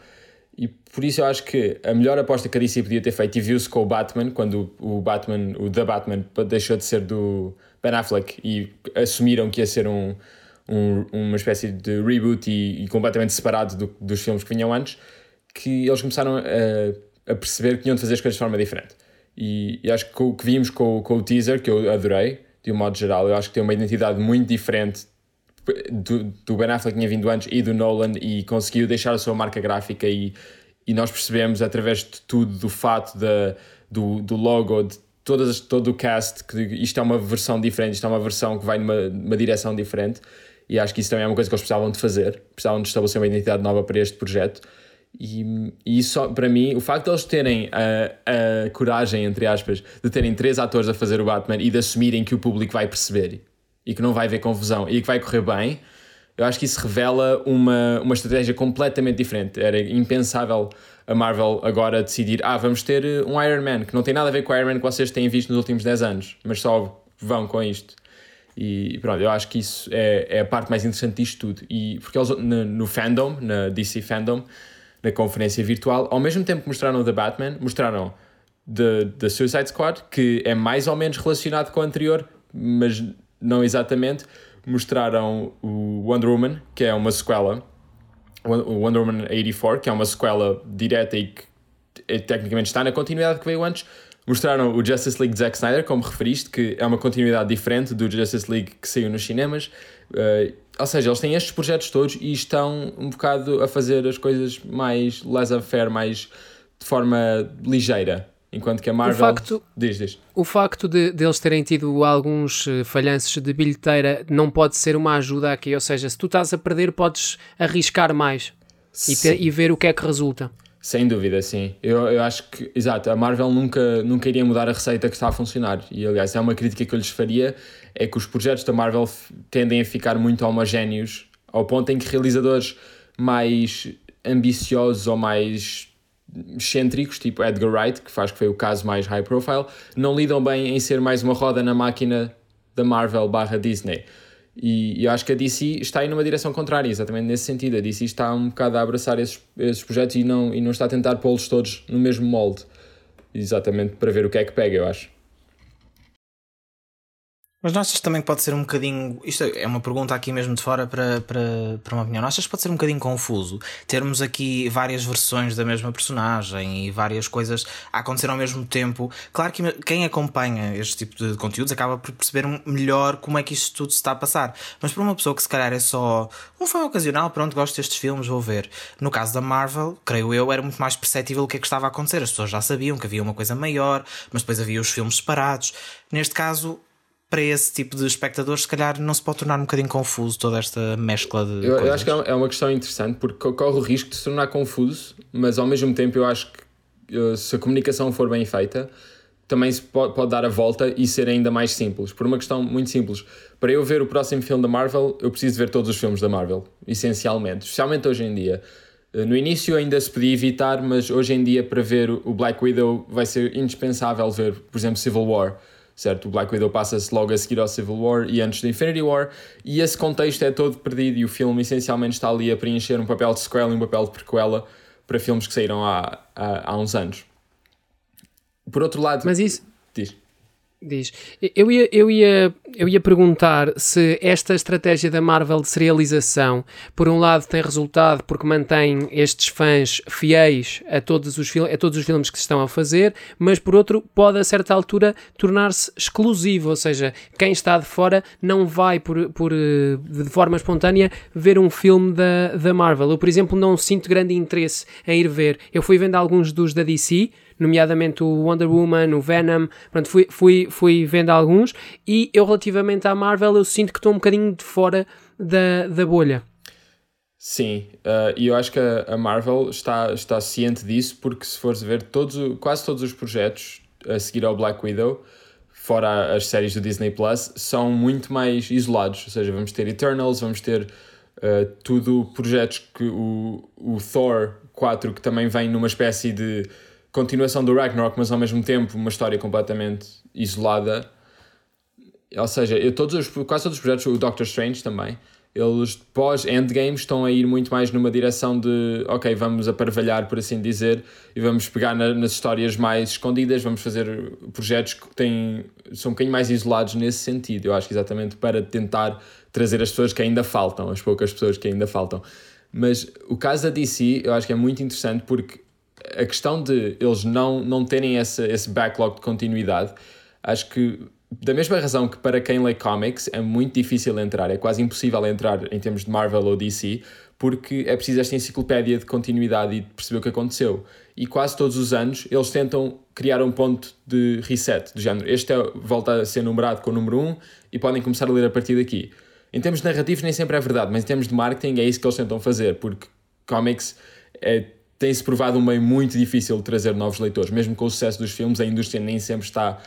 Speaker 4: Por isso eu acho que a melhor aposta que a DC podia ter feito, e viu-se com o Batman, quando o Batman, o The Batman, deixou de ser do Ben Affleck e assumiram que ia ser um, um uma espécie de reboot e, e completamente separado do, dos filmes que vinham antes, que eles começaram a, a perceber que tinham de fazer as coisas de forma diferente. E, e acho que o que vimos com, com o teaser, que eu adorei, de um modo geral, eu acho que tem uma identidade muito diferente do, do Ben Affleck que tinha vindo antes e do Nolan e conseguiu deixar a sua marca gráfica e, e nós percebemos através de tudo, do fato da, do, do logo, de todas, todo o cast, que isto é uma versão diferente, isto é uma versão que vai numa, numa direção diferente. E acho que isso também é uma coisa que eles precisavam de fazer, precisavam de estabelecer uma identidade nova para este projeto. E, e isso, para mim, o facto de eles terem a, a coragem, entre aspas, de terem três atores a fazer o Batman e de assumirem que o público vai perceber e que não vai haver confusão e que vai correr bem, eu acho que isso revela uma, uma estratégia completamente diferente. Era impensável a Marvel agora decidir: ah, vamos ter eh, um Iron Man, que não tem nada a ver com o Iron Man que vocês têm visto nos últimos 10 anos, mas só vão com isto. E pronto, eu acho que isso é, é a parte mais interessante disto tudo. E porque eles no, no fandom, na DC Fandom, na conferência virtual, ao mesmo tempo que mostraram The Batman, mostraram The, Suicide Squad, que é mais ou menos relacionado com o anterior, mas não exatamente, mostraram o Wonder Woman, que é uma sequela, o Wonder Woman 84, que é uma sequela direta e que eh, tecnicamente está na continuidade que veio antes. Mostraram o Justice League de Zack Snyder, como referiste, que é uma continuidade diferente do Justice League que saiu nos cinemas. Uh, ou seja, eles têm estes projetos todos e estão um bocado a fazer as coisas mais laissez-faire, mais de forma ligeira. Enquanto que a Marvel. O facto, diz, diz.
Speaker 1: O facto de, de eles terem tido alguns eh, falhanços de bilheteira não pode ser uma ajuda aqui. Ou seja, se tu estás a perder, podes arriscar mais e, ter, e, ver o que é que resulta.
Speaker 4: Sem dúvida, sim. Eu, eu acho que, exato, a Marvel nunca, nunca iria mudar a receita que está a funcionar. E aliás, é uma crítica que eu lhes faria: é que os projetos da Marvel tendem a ficar muito homogéneos ao ponto em que realizadores mais ambiciosos ou mais excêntricos, tipo Edgar Wright, que faz que foi o caso mais high profile, não lidam bem em ser mais uma roda na máquina da Marvel barra Disney. E, eu acho que a DC está aí numa direção contrária, exatamente nesse sentido. A DC está um bocado a abraçar esses, esses projetos e não, e não está a tentar pô-los todos no mesmo molde. exatamente para ver o que é que pega, eu acho.
Speaker 3: Mas não achas que também pode ser um bocadinho. Isto é uma pergunta aqui mesmo de fora para, para, para uma opinião. Não achas que pode ser um bocadinho confuso termos aqui várias versões da mesma personagem e várias coisas a acontecer ao mesmo tempo? Claro que quem acompanha este tipo de conteúdos acaba por perceber melhor como é que isto tudo se está a passar. Mas para uma pessoa que se calhar é só um fã ocasional, pronto, gosto destes filmes, vou ver. No caso da Marvel, creio eu, era muito mais perceptível o que é que estava a acontecer. As pessoas já sabiam que havia uma coisa maior, mas depois havia os filmes separados. Neste caso, para esse tipo de espectadores, se calhar não se pode tornar um bocadinho confuso toda esta mescla de.
Speaker 4: Eu, eu acho que é, é uma questão interessante porque corre o risco de se tornar confuso, mas ao mesmo tempo eu acho que eh, se a comunicação for bem feita, também se pode, pode dar a volta e ser ainda mais simples. Por uma questão muito simples. Para eu ver o próximo filme da Marvel, eu preciso ver todos os filmes da Marvel, essencialmente, especialmente hoje em dia. Eh, no início ainda se podia evitar, mas hoje em dia, para ver o Black Widow, vai ser indispensável ver, por exemplo, Civil War certo? O Black Widow passa-se logo a seguir ao Civil War e antes do Infinity War, e esse contexto é todo perdido e o filme essencialmente está ali a preencher um papel de sequela e um papel de prequela para filmes que saíram há, há, há uns anos. Por outro lado.
Speaker 1: Mas isso. Diz. Eu ia, eu, ia, eu ia perguntar se esta estratégia da Marvel de serialização, por um lado, tem resultado porque mantém estes fãs fiéis a todos os, a todos os filmes que se estão a fazer, mas por outro, pode a certa altura tornar-se exclusivo, ou seja, quem está de fora não vai por, por, de forma espontânea ver um filme da, da Marvel. Eu, por exemplo, não sinto grande interesse em ir ver. Eu fui vendo alguns dos da DC nomeadamente o Wonder Woman, o Venom, pronto, fui, fui, fui vendo alguns e eu relativamente à Marvel eu sinto que estou um bocadinho de fora da, da bolha.
Speaker 4: Sim, uh, e eu acho que a, a, Marvel está, está ciente disso porque se fores ver todos, quase todos os projetos a seguir ao Black Widow, fora as séries do Disney Plus, são muito mais isolados, ou seja, vamos ter Eternals, vamos ter uh, tudo projetos que o, o Thor 4 que também vem numa espécie de continuação do Ragnarok, mas ao mesmo tempo uma história completamente isolada. Ou seja, eu, todos os, quase todos os projetos, o Doctor Strange também, eles pós-endgame estão a ir muito mais numa direção de ok, vamos aparvalhar, por assim dizer, e vamos pegar na, nas histórias mais escondidas, vamos fazer projetos que têm, são um bocadinho mais isolados nesse sentido. Eu acho que exatamente para tentar trazer as pessoas que ainda faltam, as poucas pessoas que ainda faltam. Mas o caso da DC eu acho que é muito interessante porque a questão de eles não, não terem esse, esse backlog de continuidade, acho que da mesma razão que para quem lê comics é muito difícil entrar, é quase impossível entrar em termos de Marvel ou DC, porque é preciso esta enciclopédia de continuidade e de perceber o que aconteceu. E quase todos os anos eles tentam criar um ponto de reset, do género. Este é, volta a ser numerado com o número 1 e podem começar a ler a partir daqui. Em termos de narrativos nem sempre é verdade, mas em termos de marketing é isso que eles tentam fazer, porque comics é tem-se provado um meio muito difícil de trazer novos leitores. Mesmo com o sucesso dos filmes, a indústria nem sempre está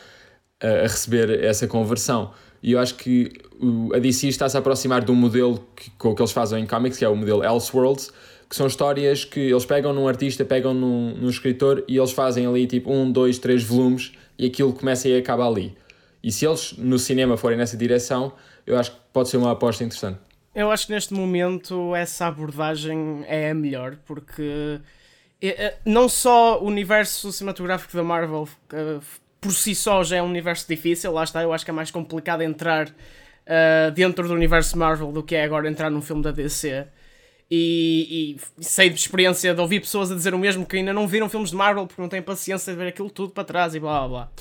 Speaker 4: a receber essa conversão. E eu acho que a DC está-se a aproximar de um modelo que, com o que eles fazem em comics, que é o modelo Elseworlds, que são histórias que eles pegam num artista, pegam num, num escritor e eles fazem ali tipo um, dois, três volumes e aquilo começa e acaba ali. E se eles no cinema forem nessa direção, eu acho que pode ser uma aposta interessante.
Speaker 2: Eu acho que neste momento essa abordagem é a melhor, porque não só o universo cinematográfico da Marvel por si só já é um universo difícil, lá está, eu acho que é mais complicado entrar uh, dentro do universo Marvel do que é agora entrar num filme da DC. E, e, sei de experiência de ouvir pessoas a dizer o mesmo que ainda não viram filmes de Marvel porque não têm paciência de ver aquilo tudo para trás e blá blá blá.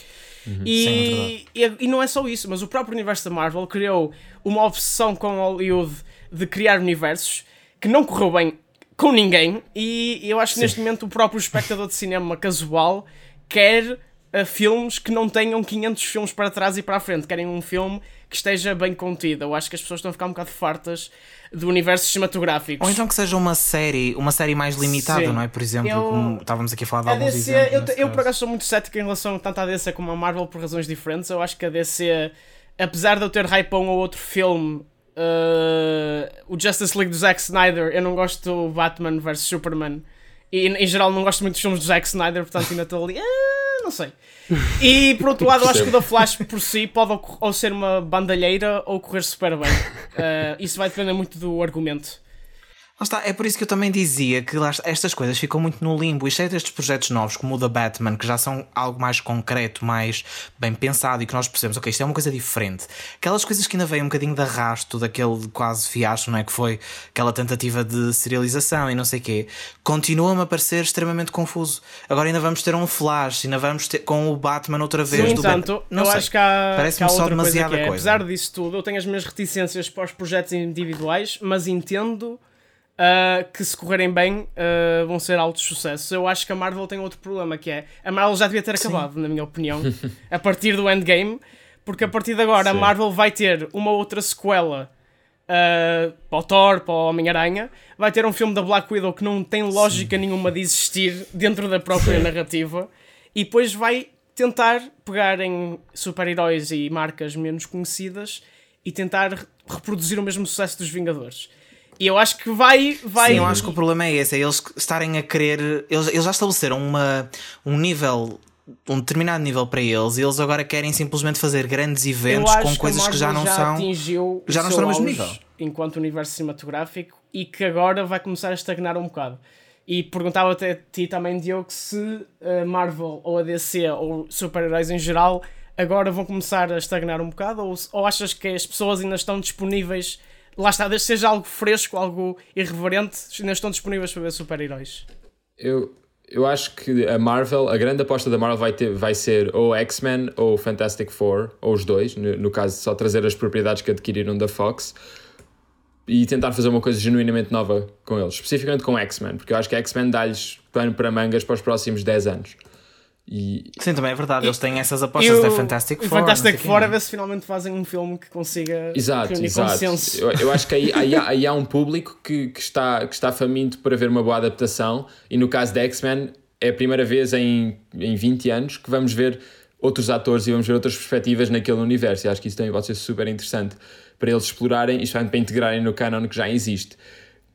Speaker 2: Uhum, e, sim, é e, e, não é só isso, mas o próprio universo da Marvel criou uma obsessão com Hollywood de criar universos que não correu bem com ninguém. E eu acho que Sim. neste momento o próprio espectador de cinema casual quer uh, filmes que não tenham 500 filmes para trás e para a frente. Querem um filme que esteja bem contido. Eu acho que as pessoas estão a ficar um bocado fartas do universo cinematográfico.
Speaker 3: Ou então que seja uma série, uma série mais limitada, Sim. não é? Por exemplo, eu, como estávamos aqui a falar de alguns DC,
Speaker 2: exemplos. Eu, eu por acaso sou muito cético em relação tanto à DC como à Marvel por razões diferentes. Eu acho que a DC, apesar de eu ter hype a um ou outro filme Uh, o Justice League do Zack Snyder, eu não gosto do Batman vs Superman. E em geral não gosto muito dos filmes do Zack Snyder, portanto ainda estou ali. Uh, não sei. E por outro lado, acho que o da Flash por si pode ou ser uma bandalheira ou correr super bem. Uh, isso vai depender muito do argumento.
Speaker 3: Está, é por isso que eu também dizia que lá, estas coisas ficam muito no limbo. E cheio destes projetos novos, como o da Batman, que já são algo mais concreto, mais bem pensado e que nós percebemos, ok, isto é uma coisa diferente. Aquelas coisas que ainda vêm um bocadinho de arrasto, daquele quase fiasco, não é? Que foi aquela tentativa de serialização e não sei o quê, continuam a parecer extremamente confuso. Agora ainda vamos ter um flash, ainda vamos ter com o Batman outra vez.
Speaker 2: No entanto, não eu sei, acho que há, parece-me só demasiada coisa, é, coisa. Apesar disso tudo, eu tenho as minhas reticências para os projetos individuais, mas entendo uh, que se correrem bem uh, vão ser altos sucessos. Eu acho que a Marvel tem outro problema que é a Marvel já devia ter acabado, Sim. na minha opinião, a partir do Endgame, porque a partir de agora Sim. a Marvel vai ter uma outra sequela uh, para o Thor, para o Homem-Aranha, vai ter um filme da Black Widow que não tem lógica Sim. nenhuma de existir dentro da própria narrativa, e depois vai tentar pegar em super-heróis e marcas menos conhecidas e tentar reproduzir o mesmo sucesso dos Vingadores. E eu acho que vai. vai...
Speaker 3: Sim, eu acho que o problema é esse: é eles estarem a querer. Eles, eles já estabeleceram uma, um nível um determinado nível para eles e eles agora querem simplesmente fazer grandes eventos com coisas que, que já não já são
Speaker 2: atingiu
Speaker 3: já não estão no mesmo nível
Speaker 2: enquanto universo cinematográfico e que agora vai começar a estagnar um bocado e perguntava até a ti também Diogo se a Marvel ou a DC ou super-heróis em geral agora vão começar a estagnar um bocado ou, ou achas que as pessoas ainda estão disponíveis lá está, desde seja algo fresco, algo irreverente, ainda estão disponíveis para ver super-heróis.
Speaker 4: Eu, eu acho que a Marvel, a grande aposta da Marvel vai, ter, vai ser ou X-Men ou Fantastic Four, ou os dois, no, no caso, só trazer as propriedades que adquiriram da Fox e tentar fazer uma coisa genuinamente nova com eles, especificamente com X-Men, porque eu acho que X-Men dá-lhes pano para mangas para os próximos 10 anos. E...
Speaker 3: Sim, também é verdade, eles têm essas apostas da Fantastic Four.
Speaker 2: Fantastic Four, a ver se finalmente fazem um filme que consiga
Speaker 4: exato, exato. consenso. Eu, eu acho que aí, aí, há, aí há um público que, que, está, que está faminto para ver uma boa adaptação, e no caso de X-Men, é a primeira vez em, em 20 anos que vamos ver outros atores e vamos ver outras perspectivas naquele universo. E acho que isso também pode ser super interessante para eles explorarem, isto para integrarem no canon que já existe.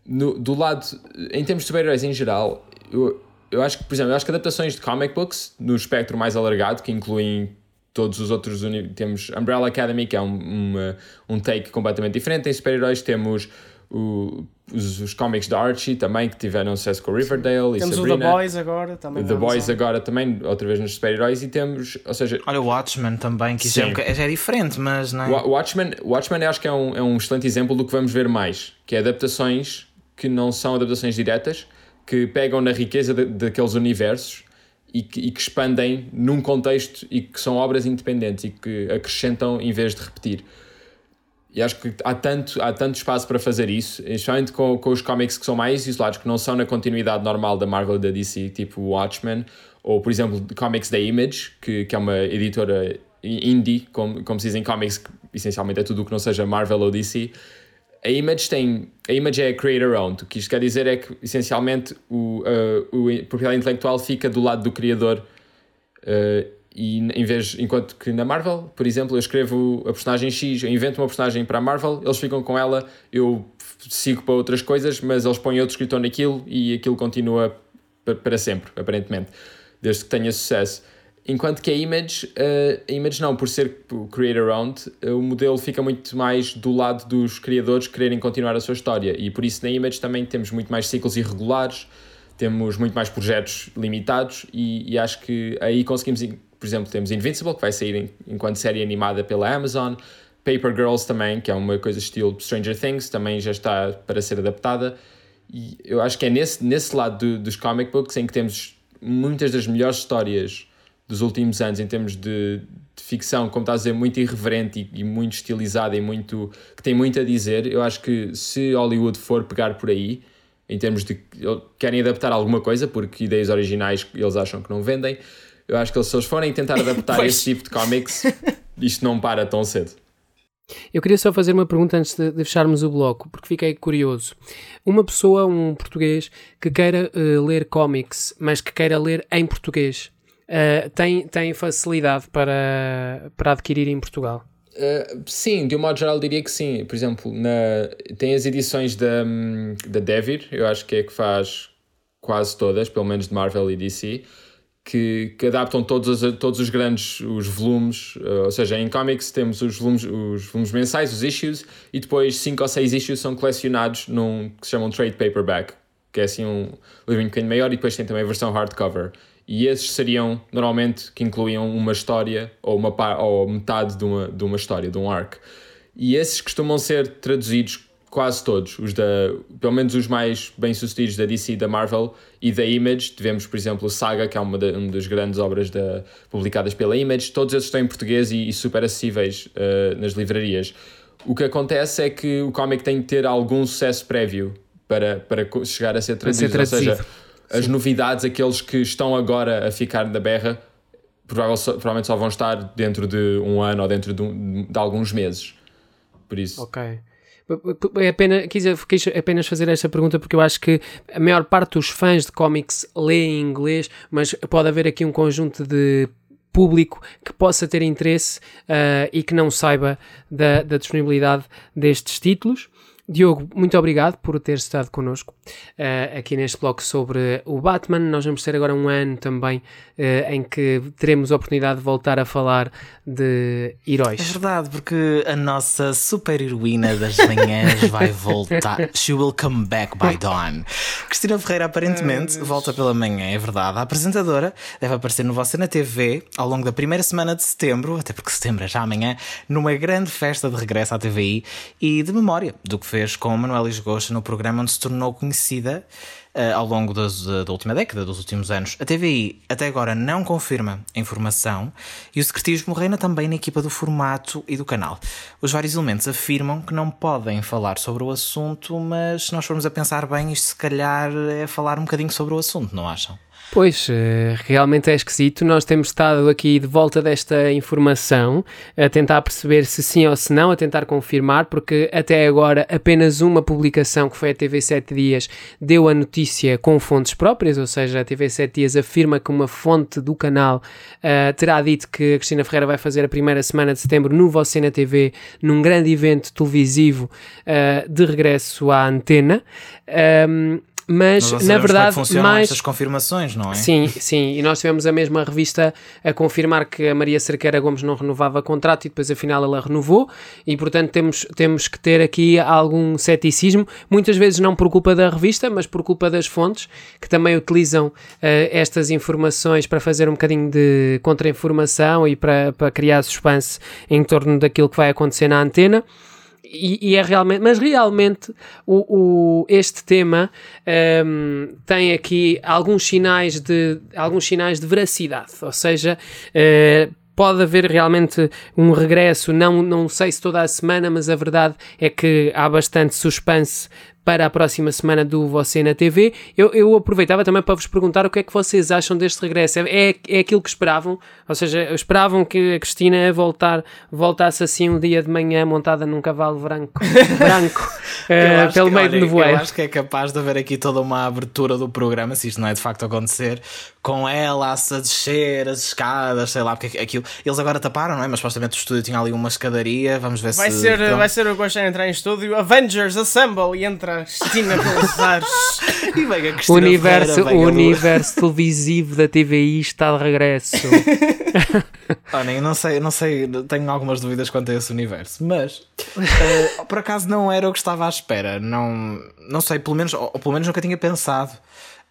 Speaker 4: No, do lado, em termos de super-heróis em geral, eu, eu acho que, por exemplo, eu acho que adaptações de comic books, no espectro mais alargado, que incluem todos os outros. Temos Umbrella Academy, que é um, uma, um take completamente diferente. Em super-heróis temos o, os, os cómics de Archie também, que tiveram sucesso com Riverdale.
Speaker 2: Temos
Speaker 4: e Sabrina.
Speaker 2: o The Boys agora também.
Speaker 4: The Boys agora também, outra vez nos super-heróis. E temos, ou seja.
Speaker 3: Olha, o Watchmen também, que já é, é, diferente, mas não
Speaker 4: é? O Watchmen, Watchmen eu acho que é um, é um excelente exemplo do que vamos ver mais, que é adaptações que não são adaptações diretas que pegam na riqueza daqueles universos e que, e que, expandem num contexto e que são obras independentes e que acrescentam em vez de repetir. E acho que há tanto, há tanto espaço para fazer isso, especialmente com, com os cómics que são mais isolados, que não são na continuidade normal da Marvel da DC, tipo Watchmen, ou por exemplo, cómics da Image, que, que é uma editora indie, como, como se dizem cómics, que essencialmente é tudo o que não seja Marvel ou DC a Image tem. A Image é creator owned. O que isto quer dizer é que, essencialmente, o, uh, o propriedade intelectual fica do lado do criador. Uh, e em vez, enquanto que na Marvel, por exemplo, eu escrevo a personagem X, eu invento uma personagem para a Marvel, eles ficam com ela, eu sigo para outras coisas, mas eles põem outro escritor naquilo e aquilo continua para sempre, aparentemente, desde que tenha sucesso. Enquanto que a Image, uh, a Image não, por ser creator owned, uh, o modelo fica muito mais do lado dos criadores quererem continuar a sua história. E por isso na Image também temos muito mais ciclos irregulares, temos muito mais projetos limitados e, e acho que aí conseguimos, por exemplo, temos Invincible, que vai sair enquanto série animada pela Amazon, Paper Girls também, que é uma coisa estilo Stranger Things, também já está para ser adaptada. E eu acho que é nesse, nesse lado do, dos comic books em que temos muitas das melhores histórias dos últimos anos em termos de, de ficção, como estás a dizer, muito irreverente e, e, muito estilizada e muito que tem muito a dizer. Eu acho que se Hollywood for pegar por aí, em termos de querem adaptar alguma coisa, porque ideias originais eles acham que não vendem, eu acho que se eles forem tentar adaptar esse tipo de comics, isto não para tão cedo.
Speaker 1: Eu queria só fazer uma pergunta antes de, de, fecharmos o bloco, porque fiquei curioso. Uma pessoa, um português, que queira uh, ler cómics, mas que queira ler em português, uh, tem, facilidade para, para adquirir em Portugal?
Speaker 4: Uh, sim, de um modo geral diria que sim. Por exemplo, na, tem as edições da, da Devir, eu acho que é que faz quase todas, pelo menos de Marvel e DC. que, que, adaptam todos os, todos os grandes os volumes, uh, ou seja, em comics temos os volumes, os volumes mensais, os issues, e depois 5 ou 6 issues são colecionados num que se chama um trade paperback, que é assim um livro um bocadinho maior, e depois tem também a versão hardcover. E esses seriam, normalmente, que incluíam uma história ou, uma, ou metade de uma, de uma história, de um arc. E esses costumam ser traduzidos quase todos, os da, pelo menos os mais bem-sucedidos da DC da Marvel e da Image. Tivemos, por exemplo, Saga, que é uma, uma das grandes obras da, publicadas pela Image. Todos esses estão em português e, e super acessíveis uh, nas livrarias. O que acontece é que o cómic tem que ter algum sucesso prévio para, para chegar a ser traduzido. Ou seja, as novidades, aqueles que estão agora a ficar na berra, provavelmente só vão estar dentro de um ano ou dentro de, de alguns meses. Por isso.
Speaker 1: Ok. É apenas, quis, quis apenas fazer esta pergunta porque eu acho que a maior parte dos fãs de cómics lê em inglês, mas pode haver aqui um conjunto de público que possa ter interesse uh, e que não saiba da, da disponibilidade destes títulos. Diogo, muito obrigado por ter estado connosco uh, aqui neste bloco sobre o Batman. Nós vamos ter agora um ano também uh, em que teremos a oportunidade de voltar a falar de heróis.
Speaker 3: É verdade, porque a nossa super heroína das manhãs vai voltar. She will come back by dawn. Cristina Ferreira aparentemente volta pela manhã, é verdade. A apresentadora deve aparecer no Você na TV ao longo da primeira semana de setembro, até porque setembro é já amanhã, numa grande festa de regresso à TVI e de memória do que fez com Manuela Esgocha no programa onde se tornou conhecida uh, ao longo das, da última década, dos últimos anos. A TVI até agora não confirma a informação e o secretismo reina também na equipa do formato e do canal. Os vários elementos afirmam que não podem falar sobre o assunto, mas se nós formos a pensar bem, isto se calhar é falar um bocadinho sobre o assunto, não acham?
Speaker 1: Pois, eh, realmente é esquisito. Nós temos estado aqui de volta desta informação, a tentar perceber se sim ou se não, a tentar confirmar, porque até agora apenas uma publicação, que foi a TV 7 Dias, deu a notícia com fontes próprias, ou seja, a TV 7 Dias afirma que uma fonte do canal uh, terá dito que a Cristina Ferreira vai fazer a primeira semana de setembro no Você na TV, num grande evento televisivo uh, de regresso à antena. Um, mas na verdade
Speaker 3: como é
Speaker 1: mais
Speaker 3: confirmações, não é?
Speaker 1: Sim, sim, e nós tivemos a mesma revista a confirmar que a Maria Cerqueira Gomes não renovava contrato e depois afinal ela renovou e portanto temos, temos que ter aqui algum ceticismo, muitas vezes não por culpa da revista, mas por culpa das fontes que também utilizam uh, estas informações para fazer um bocadinho de contra-informação e para, para criar suspense em torno daquilo que vai acontecer na antena. E, e, é realmente, mas realmente o, o este tema um, tem aqui alguns sinais de alguns sinais de veracidade, ou seja, uh, pode haver realmente um regresso, não, não sei se toda a semana, mas a verdade é que há bastante suspense para a próxima semana do Você na TV. Eu, eu aproveitava também para vos perguntar o que é que vocês acham deste regresso. É, é aquilo que esperavam? Ou seja, esperavam que a Cristina voltar, voltasse assim um dia de manhã montada num cavalo branco, branco uh, pelo
Speaker 3: que,
Speaker 1: meio
Speaker 3: olha,
Speaker 1: do nevoeiro?
Speaker 3: Eu acho que é capaz de haver aqui toda uma abertura do programa, se isto não é de facto acontecer, com ela a descer as escadas, sei lá, porque aquilo. Eles agora taparam, não é? Mas supostamente o estúdio tinha ali uma escadaria. Vamos ver
Speaker 2: vai
Speaker 3: se.
Speaker 2: Ser, vai ser o Gostar entrar em estúdio. Avengers Assemble e entra Cristina
Speaker 3: e vem a Cristina
Speaker 1: o universo,
Speaker 3: Ferreira,
Speaker 1: o universo televisivo da TVI está de regresso.
Speaker 3: Olhem, não sei, não sei, tenho algumas dúvidas quanto a esse universo, mas uh, por acaso não era o que estava à espera. Não, não sei, pelo menos, ou, ou pelo menos nunca tinha pensado.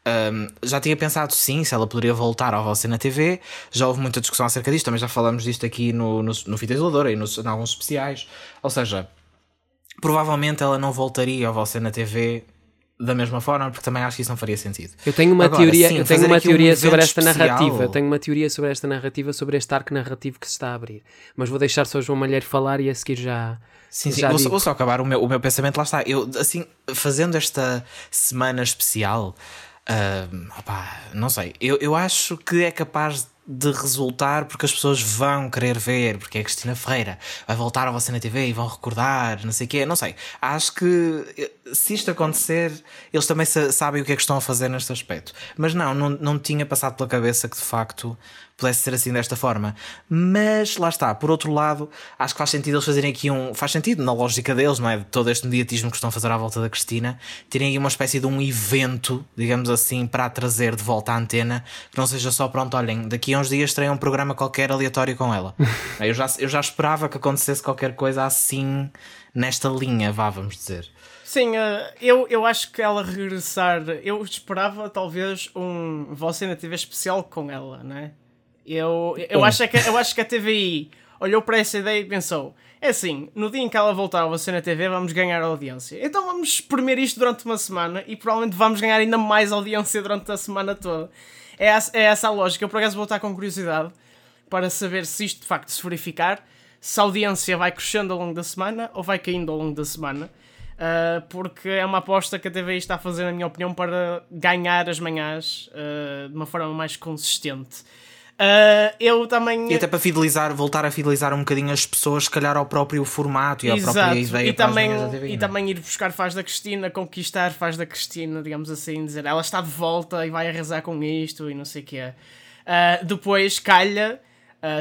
Speaker 3: Um, já tinha pensado sim se ela poderia voltar ao Você na TV. Já houve muita discussão acerca disto, também já falamos disto aqui no, no, no Fita Isoladora e nos, em alguns especiais. Ou seja, provavelmente ela não voltaria ao Você na TV da mesma forma, porque também acho que isso não faria sentido.
Speaker 1: Eu tenho uma Agora, teoria, sim, eu tenho uma teoria um sobre esta especial... narrativa. Eu tenho uma teoria sobre esta narrativa, sobre este arco narrativo que se está a abrir. Mas vou deixar só o João Malheiro falar e a seguir já.
Speaker 3: Sim, sim. Vou, vou, só acabar o meu, o meu pensamento, lá está. Eu, assim, fazendo esta semana especial, Uh, opá, não sei, eu, eu acho que é capaz de resultar porque as pessoas vão querer ver, porque é Cristina Ferreira vai voltar a você na TV e vão recordar, não sei o quê, não sei. Acho que eh, se isto acontecer, eles também sabem o que é que estão a fazer neste aspecto. Mas não, não, não tinha passado pela cabeça que de facto pudesse ser assim desta forma. Mas lá está, por outro lado, acho que faz sentido eles fazerem aqui um. Faz sentido na lógica deles, não é? De todo este mediatismo que estão a fazer à volta da Cristina, terem aqui uma espécie de um evento, digamos assim, para a trazer de volta à antena, que não seja só pronto, olhem, daqui a uns dias terei um programa qualquer aleatório com ela. eu, já, eu já esperava que acontecesse qualquer coisa assim nesta linha, vá, vamos dizer.
Speaker 2: Sim, uh, eu, eu acho que ela regressar. Eu esperava talvez um Você na TV especial com ela, né? Eu, eu, acho que, eu acho que a TVI olhou para essa ideia e pensou: é assim, no dia em que ela voltar a você na TV, vamos ganhar audiência. Então vamos espremer isto durante uma semana e provavelmente vamos ganhar ainda mais audiência durante a semana toda. É essa, é essa a lógica. Eu por acaso vou estar com curiosidade para saber se isto de facto se verificar, se a audiência vai crescendo ao longo da semana ou vai caindo ao longo da semana. Uh, porque é uma aposta que a TVI está a fazer, na minha opinião, para ganhar as manhãs uh, de uma forma mais consistente. Uh, eu também.
Speaker 3: E até para fidelizar, voltar a fidelizar um bocadinho as pessoas, se calhar ao próprio formato e à
Speaker 2: Exato.
Speaker 3: própria ideia.
Speaker 2: E também, TV, e é? também ir buscar Faz da Cristina, conquistar Faz da Cristina, digamos assim, dizer ela está de volta e vai arrasar com isto e não sei o que é. depois calha,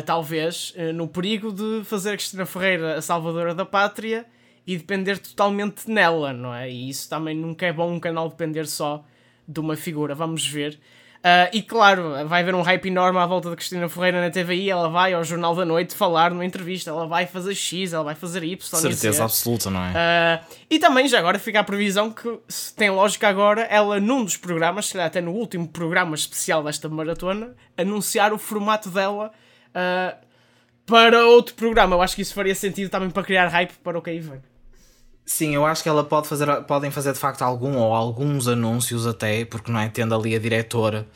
Speaker 2: talvez, no perigo de fazer a Cristina Ferreira a salvadora da pátria e depender totalmente nela, não é? E isso também nunca é bom um canal depender só de uma figura, vamos ver. Uh, e claro, vai haver um hype enorme à volta de Cristina Ferreira na TVI. Ela vai ao Jornal da Noite falar numa entrevista. Ela vai fazer X, ela vai fazer Y.
Speaker 3: Certeza absoluta, não é?
Speaker 2: Uh, e também já agora fica a previsão que, se tem lógica agora, ela num dos programas, se calhar até no último programa especial desta maratona, anunciar o formato dela uh, para outro programa. Eu acho que isso faria sentido também para criar hype para o que aí vem.
Speaker 3: Sim, eu acho que ela pode fazer, podem fazer de facto algum ou alguns anúncios até, porque não é tendo ali a diretora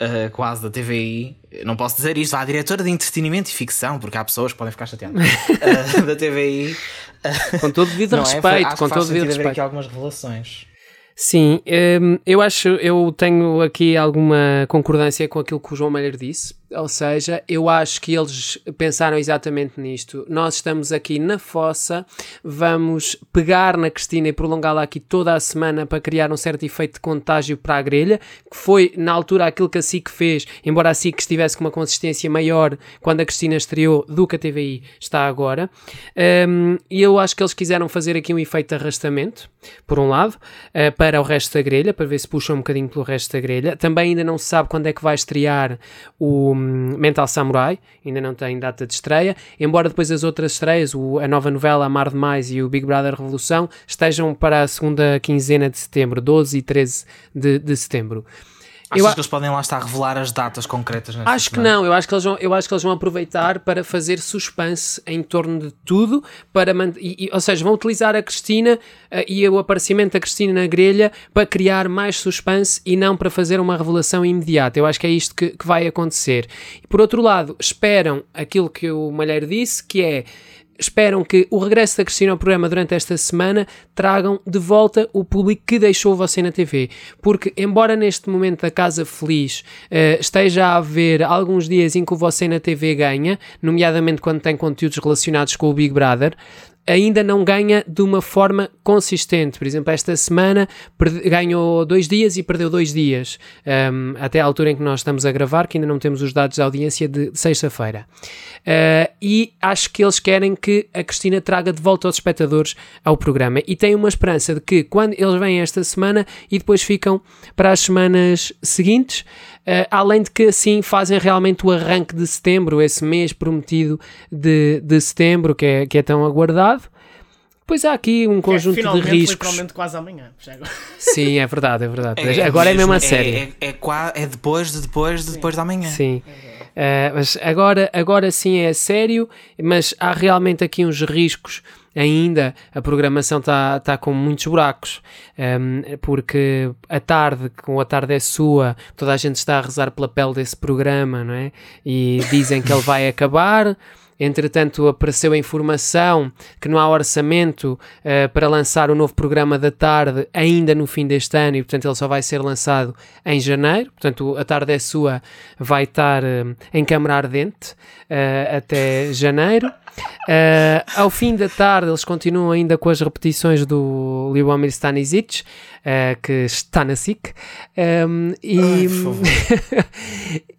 Speaker 3: uh, quase da TVI, não posso dizer isto, há a diretora de entretenimento e ficção, porque há pessoas que podem ficar chateadas uh, da TVI.
Speaker 1: Uh, com todo devido é? respeito, com todo devido respeito.
Speaker 3: aqui algumas revelações.
Speaker 1: Sim, hum, eu acho, eu tenho aqui alguma concordância com aquilo que o João Malheiro disse, ou seja, eu acho que eles pensaram exatamente nisto. Nós estamos aqui na fossa, vamos pegar na Cristina e prolongá-la aqui toda a semana para criar um certo efeito de contágio para a grelha, que foi na altura aquilo que a SIC fez, embora a SIC estivesse com uma consistência maior quando a Cristina estreou do que a TVI está agora. Um, e eu acho que eles quiseram fazer aqui um efeito de arrastamento, por um lado, uh, para o resto da grelha, para ver se puxa um bocadinho pelo resto da grelha. Também ainda não se sabe quando é que vai estrear o Mental Samurai, ainda não tem data de estreia, embora depois as outras estreias, o, a nova novela Amar Demais e o Big Brother Revolução, estejam para a segunda quinzena de setembro, 12 e 13 de, de setembro.
Speaker 3: Achas eu, que eles podem lá estar a revelar as datas concretas?
Speaker 1: Acho que não, eu acho que, eles vão, eu acho que eles vão aproveitar para fazer suspense em torno de tudo, para e, e, ou seja, vão utilizar a Cristina uh, e o aparecimento da Cristina na grelha para criar mais suspense e não para fazer uma revelação imediata. Eu acho que é isto que, que vai acontecer. E por outro lado, esperam aquilo que o Malheiro disse, que é esperam que o regresso da Cristina ao programa durante esta semana tragam de volta o público que deixou você na TV. Porque, embora neste momento a Casa Feliz uh, esteja a haver alguns dias em que o você na TV ganha, nomeadamente quando tem conteúdos relacionados com o Big Brother, ainda não ganha de uma forma consistente. Por exemplo, esta semana ganhou dois dias e perdeu dois dias, um, até a altura em que nós estamos a gravar, que ainda não temos os dados de audiência de, de sexta-feira. Uh, e acho que eles querem que a Cristina traga de volta os espectadores ao programa. E tenho uma esperança de que quando eles vêm esta semana e depois ficam para as semanas seguintes, Uh, além de que assim fazem realmente o arranque de setembro, esse mês prometido de, de setembro que é, que é tão aguardado. Pois há aqui um conjunto é, de riscos.
Speaker 2: Literalmente quase amanhã.
Speaker 1: Sim, é verdade, é verdade. É, agora é mesmo a sério.
Speaker 3: É, é, é, depois de depois de depois da manhã.
Speaker 1: Sim. Uh, mas agora, agora sim é sério, mas há realmente aqui uns riscos ainda a programação está tá com muitos buracos, um, porque a tarde, com a tarde é sua, toda a gente está a rezar pela pele desse programa, não é? E dizem que ele vai acabar. Entretanto, apareceu a informação que não há orçamento uh, para lançar o novo programa da tarde ainda no fim deste ano e, portanto, ele só vai ser lançado em janeiro. Portanto, a tarde é sua, vai estar uh, em câmara ardente uh, até janeiro. Ao fim da tarde, eles continuam ainda com as repetições do Liubomir Stanisic, uh, que está na SIC, um, e,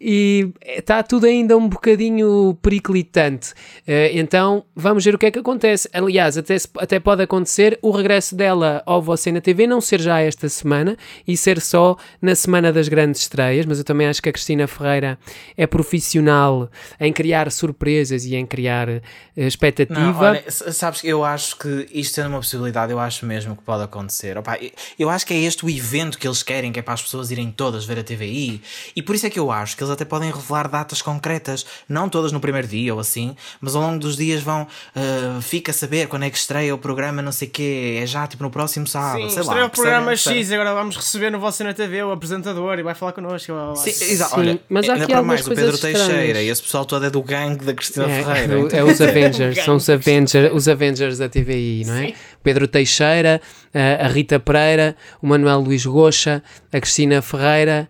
Speaker 1: e está tudo ainda um bocadinho periclitante. Uh, então, vamos ver o que é que acontece. Aliás, até, até pode acontecer o regresso dela ao Você na TV não ser já esta semana e ser só na semana das grandes estreias, mas eu também acho que a Cristina Ferreira é profissional em criar surpresas e em criar expectativa. Não, olha,
Speaker 3: sabes, eu acho que isto é uma possibilidade, eu acho mesmo que pode acontecer. Opa, eu acho que é este o evento que eles querem, que é para as pessoas irem todas ver a TVI. E por isso é que eu acho que eles até podem revelar datas concretas, não todas no primeiro dia ou assim, mas ao longo dos dias vão. Uh, fica a saber quando é que estreia o programa, não sei o quê, é já tipo no próximo sábado. Sim, sei
Speaker 2: estreia
Speaker 3: lá,
Speaker 2: o programa X, agora vamos receber no Você na TV o apresentador e vai falar connosco.
Speaker 3: Sim, exato. Olha, mas há aqui mais, o Pedro Teixeira e esse pessoal todo é do gangue da Cristina é, Ferreira.
Speaker 1: É, é os Avengers, são os Avengers, os Avengers da TVI, não é? Sim. Pedro Teixeira, a Rita Pereira, o Manuel Luís Goxa, a Cristina Ferreira,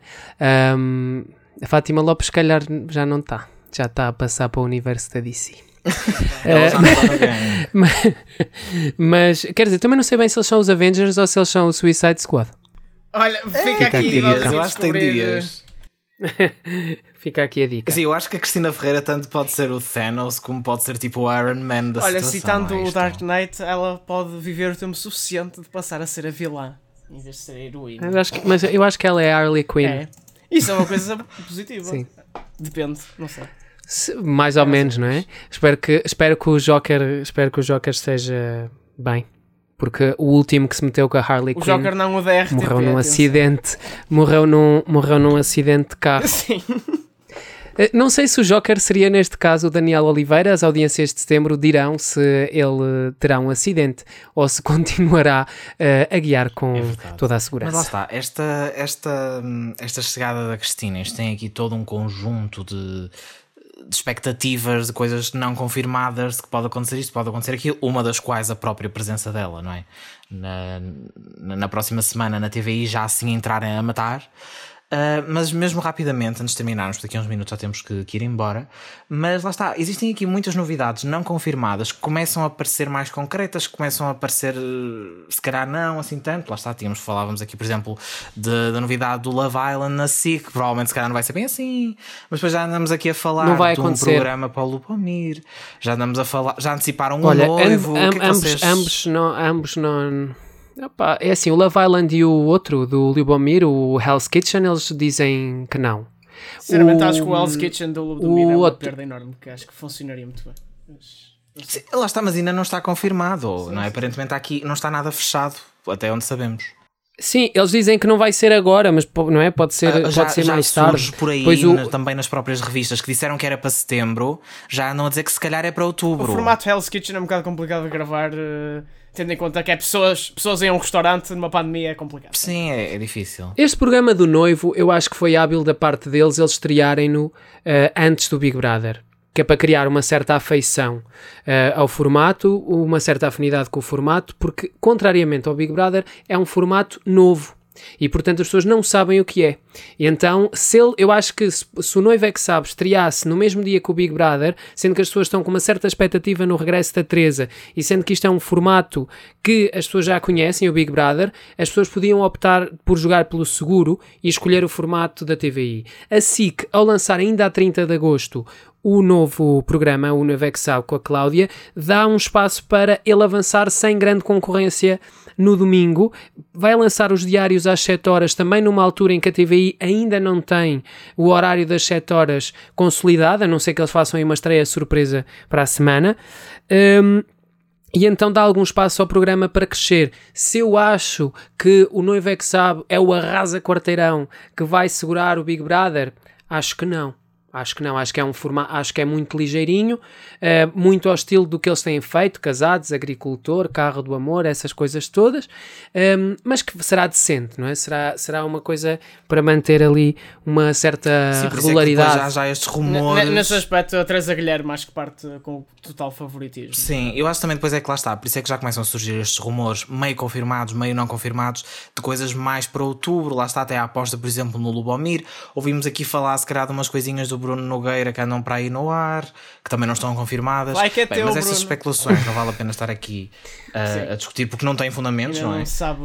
Speaker 1: um, a Fátima Lopes, se calhar já não está, já está a passar para o universo da DC. uh, mas, mas, quer dizer, também não sei bem se eles são os Avengers ou se eles são o Suicide Squad.
Speaker 2: Olha, fica, fica aqui, aqui eu acho que tem dias.
Speaker 1: Fica aqui a dica.
Speaker 3: Sim, eu acho que a Cristina Ferreira tanto pode ser o Thanos como pode ser tipo o Iron Man da
Speaker 2: Olha,
Speaker 3: situação.
Speaker 2: citando é o Dark Knight, ela pode viver o tempo suficiente de passar a ser a vilã em vez de ser a heroína.
Speaker 1: Eu acho que, mas eu acho que ela é a Harley Quinn. É.
Speaker 2: Isso é uma coisa positiva. Sim. Depende, não sei.
Speaker 1: Se, mais ou menos, não é? Espero que, espero que o Joker, espero que o Joker esteja bem. Porque o último que se meteu com a Harley o Quinn
Speaker 2: Joker não o da RTP,
Speaker 1: morreu num acidente, morreu num, morreu num acidente de carro.
Speaker 2: Sim.
Speaker 1: Eh, não sei se o Joker seria neste caso o Daniel Oliveira. As audiências de setembro dirão se ele terá um acidente ou se continuará uh, a guiar com é toda a segurança.
Speaker 3: Mas lá está, esta, esta, esta chegada da Cristina, isto tem aqui todo um conjunto de, de expectativas, de coisas não confirmadas, de que pode acontecer isto, pode acontecer aquilo, uma das quais a própria presença dela, não é? Na, na próxima semana na TVI já assim entrarem a matar. Uh, mas mesmo rapidamente, antes de terminarmos, daqui a uns minutos já temos que, que, ir embora. Mas lá está, existem aqui muitas novidades não confirmadas que começam a parecer mais concretas, que começam a parecer, se calhar não assim tanto. Lá está, tínhamos, falávamos aqui, por exemplo, de, da novidade do Love Island na SIC, que provavelmente se calhar não vai ser bem assim. Mas depois já andamos aqui a falar
Speaker 1: não vai
Speaker 3: de
Speaker 1: um acontecer.
Speaker 3: programa para o Lupomir, já andamos a falar, já anteciparam um Olha, noivo. Amb,
Speaker 1: amb, é ambos, vocês... ambos não. Ambos não Opa, é assim, o Love Island e o outro, do Lubomir, o Hell's Kitchen, eles dizem que não.
Speaker 2: Sinceramente, o... acho que o Hell's Kitchen do Lubomir é uma outro... perda enorme, porque acho que funcionaria muito bem. Mas...
Speaker 3: Sim, lá está, mas ainda não está confirmado, sim, não é? Aparentemente aqui não está nada fechado, até onde sabemos.
Speaker 1: Sim, eles dizem que não vai ser agora, mas não é? Pode ser, ah, já, pode ser já mais tarde.
Speaker 3: por aí, pois o... também nas próprias revistas, que disseram que era para setembro, já andam a dizer que se calhar é para outubro.
Speaker 2: O formato Hell's Kitchen é um bocado complicado de gravar. Uh tendo em conta que é pessoas, pessoas em um restaurante numa pandemia é complicado.
Speaker 3: Sim, é, é difícil.
Speaker 1: Este programa do noivo, eu acho que foi hábil da parte deles eles estrearem-no uh, antes do Big Brother. Que é para criar uma certa afeição uh, ao formato, uma certa afinidade com o formato, porque, contrariamente ao Big Brother, é um formato novo e portanto as pessoas não sabem o que é. E então, se ele, eu acho que se, se o noivo é que sabe estreasse no mesmo dia que o Big Brother, sendo que as pessoas estão com uma certa expectativa no regresso da Teresa e sendo que isto é um formato que as pessoas já conhecem, o Big Brother, as pessoas podiam optar por jogar pelo seguro e escolher o formato da TVI. A SIC, ao lançar ainda a 30 de agosto o novo programa, o Nevexal com a Cláudia, dá um espaço para ele avançar sem grande concorrência no domingo. Vai lançar os diários às 7 horas, também numa altura em que a TVI ainda não tem o horário das 7 horas consolidado, a não ser que eles façam aí uma estreia surpresa para a semana. Um, e então dá algum espaço ao programa para crescer. Se eu acho que o Noivo é que sabe é o arrasa quarteirão que vai segurar o Big Brother, acho que não. Acho que não, acho que é um formato, acho que é muito ligeirinho, uh, muito ao estilo do que eles têm feito, casados, agricultor, carro do amor, essas coisas todas, um, ehm, mas que será decente, não é? Será, será uma coisa para manter ali uma certa Sim, regularidade. É
Speaker 3: já, já estes rumores.
Speaker 2: N nesse aspecto, a Teresa Guilherme acho que parte com total favoritismo.
Speaker 3: Sim, eu acho também depois é que lá está, por isso é que já começam a surgir estes rumores, meio confirmados, meio não confirmados, de coisas mais para outubro, lá está até a aposta, por exemplo, no Lubomir. Ouvimos aqui falar, se calhar, de umas coisinhas do Bruno Nogueira que andam para aí no ar, que também não estão confirmadas.
Speaker 2: Vai que é Bem, teu,
Speaker 3: mas
Speaker 2: Bruno.
Speaker 3: essas especulações não vale a pena estar aqui uh, a discutir porque não têm fundamentos,
Speaker 2: Ainda
Speaker 3: não é?
Speaker 2: Não sabe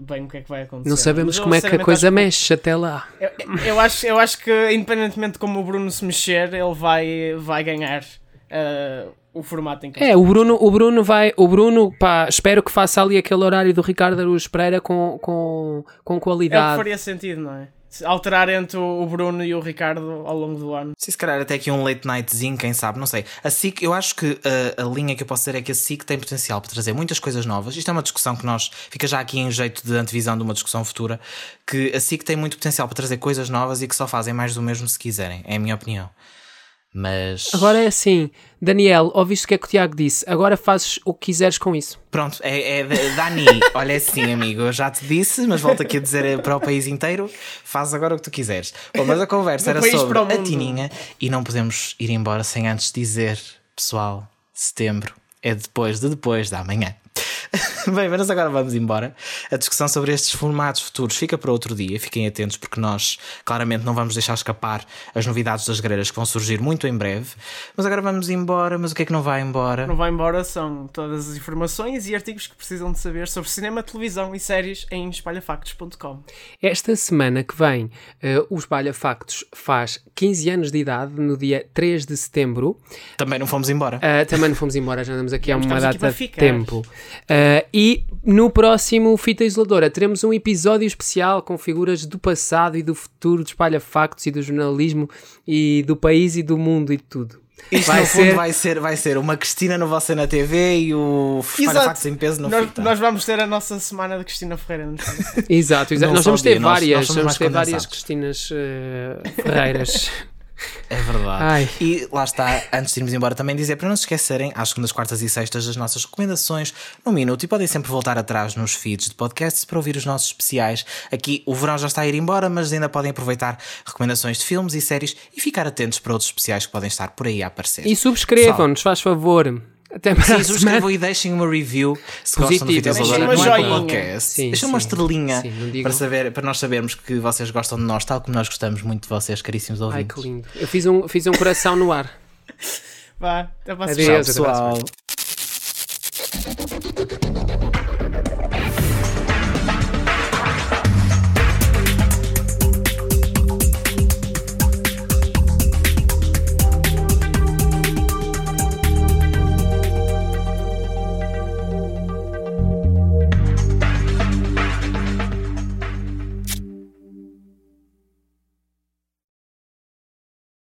Speaker 2: bem o que é que vai acontecer.
Speaker 1: Não sabemos mas, como é que a coisa mexe até lá.
Speaker 2: Eu, eu, acho, eu acho que, independentemente de como o Bruno se mexer, ele vai, vai ganhar. Uh, o formato em que
Speaker 1: É, o Bruno, o Bruno vai, o Bruno, pá, espero que faça ali aquele horário do Ricardo Araújo Pereira com, com, com qualidade. É
Speaker 2: o que faria sentido, não é? Alterar entre o Bruno e o Ricardo ao longo do ano.
Speaker 3: Sim, se calhar até aqui um late nightzinho, quem sabe, não sei. A SIC, eu acho que a, a, linha que eu posso dizer é que a SIC tem potencial para trazer muitas coisas novas. Isto é uma discussão que nós, fica já aqui em jeito de antevisão de uma discussão futura, que a SIC tem muito potencial para trazer coisas novas e que só fazem mais do mesmo se quiserem, é a minha opinião. Mas.
Speaker 1: Agora é assim, Daniel, ouviste o que é que o Tiago disse? Agora fazes o que quiseres com isso.
Speaker 3: Pronto, é, é Dani, olha é assim, amigo, eu já te disse, mas volto aqui a dizer para o país inteiro: faz agora o que tu quiseres. Bom, mas a conversa era sobre a Tininha e não podemos ir embora sem antes dizer, pessoal, setembro é depois de depois da manhã. Bem, mas agora vamos embora. A discussão sobre estes formatos futuros fica para outro dia. Fiquem atentos porque nós claramente não vamos deixar escapar as novidades das grelhas que vão surgir muito em breve. Mas agora vamos embora. Mas o que é que não vai embora?
Speaker 2: Não vai embora são todas as informações e artigos que precisam de saber sobre cinema, televisão e séries em espalhafactos.com.
Speaker 1: Esta semana que vem, uh, o Espalha Factos faz 15 anos de idade, no dia 3 de setembro.
Speaker 3: Também não fomos embora.
Speaker 1: Uh, também não fomos embora, já andamos aqui há uma data de tempo. Uh, e no próximo Fita Isoladora teremos um episódio especial com figuras do passado e do futuro, de espalha factos e do jornalismo e do país e do mundo e de tudo.
Speaker 3: Isto vai no ser... fundo vai ser, vai ser uma Cristina no Você na TV e o Espalha Factos em peso no
Speaker 2: nós,
Speaker 3: fita.
Speaker 2: Nós vamos ter a nossa semana de Cristina Ferreira.
Speaker 1: exato, exato. nós vamos ter várias, nós, nós vamos ter várias Cristinas uh, Ferreiras.
Speaker 3: É verdade. Ai. E lá está, antes de irmos embora, também dizer para não se esquecerem, às segundas, quartas e sextas, das nossas recomendações no minuto e podem sempre voltar atrás nos feeds de podcasts para ouvir os nossos especiais. Aqui o verão já está a ir embora, mas ainda podem aproveitar recomendações de filmes e séries e ficar atentos para outros especiais que podem estar por aí a aparecer.
Speaker 1: E subscrevam-nos, faz favor. Até
Speaker 3: Sim, subscrevam e deixem uma review se Positiva. gostam do Vidas Deixem uma. Sim, Deixem uma estrelinha sim, para, saber, para nós sabermos que vocês gostam de nós, tal como nós gostamos muito de vocês, caríssimos ouvintes.
Speaker 1: Ai, que lindo. Eu fiz um, fiz um coração no ar.
Speaker 2: Vá, até para
Speaker 1: Adeus, pessoal.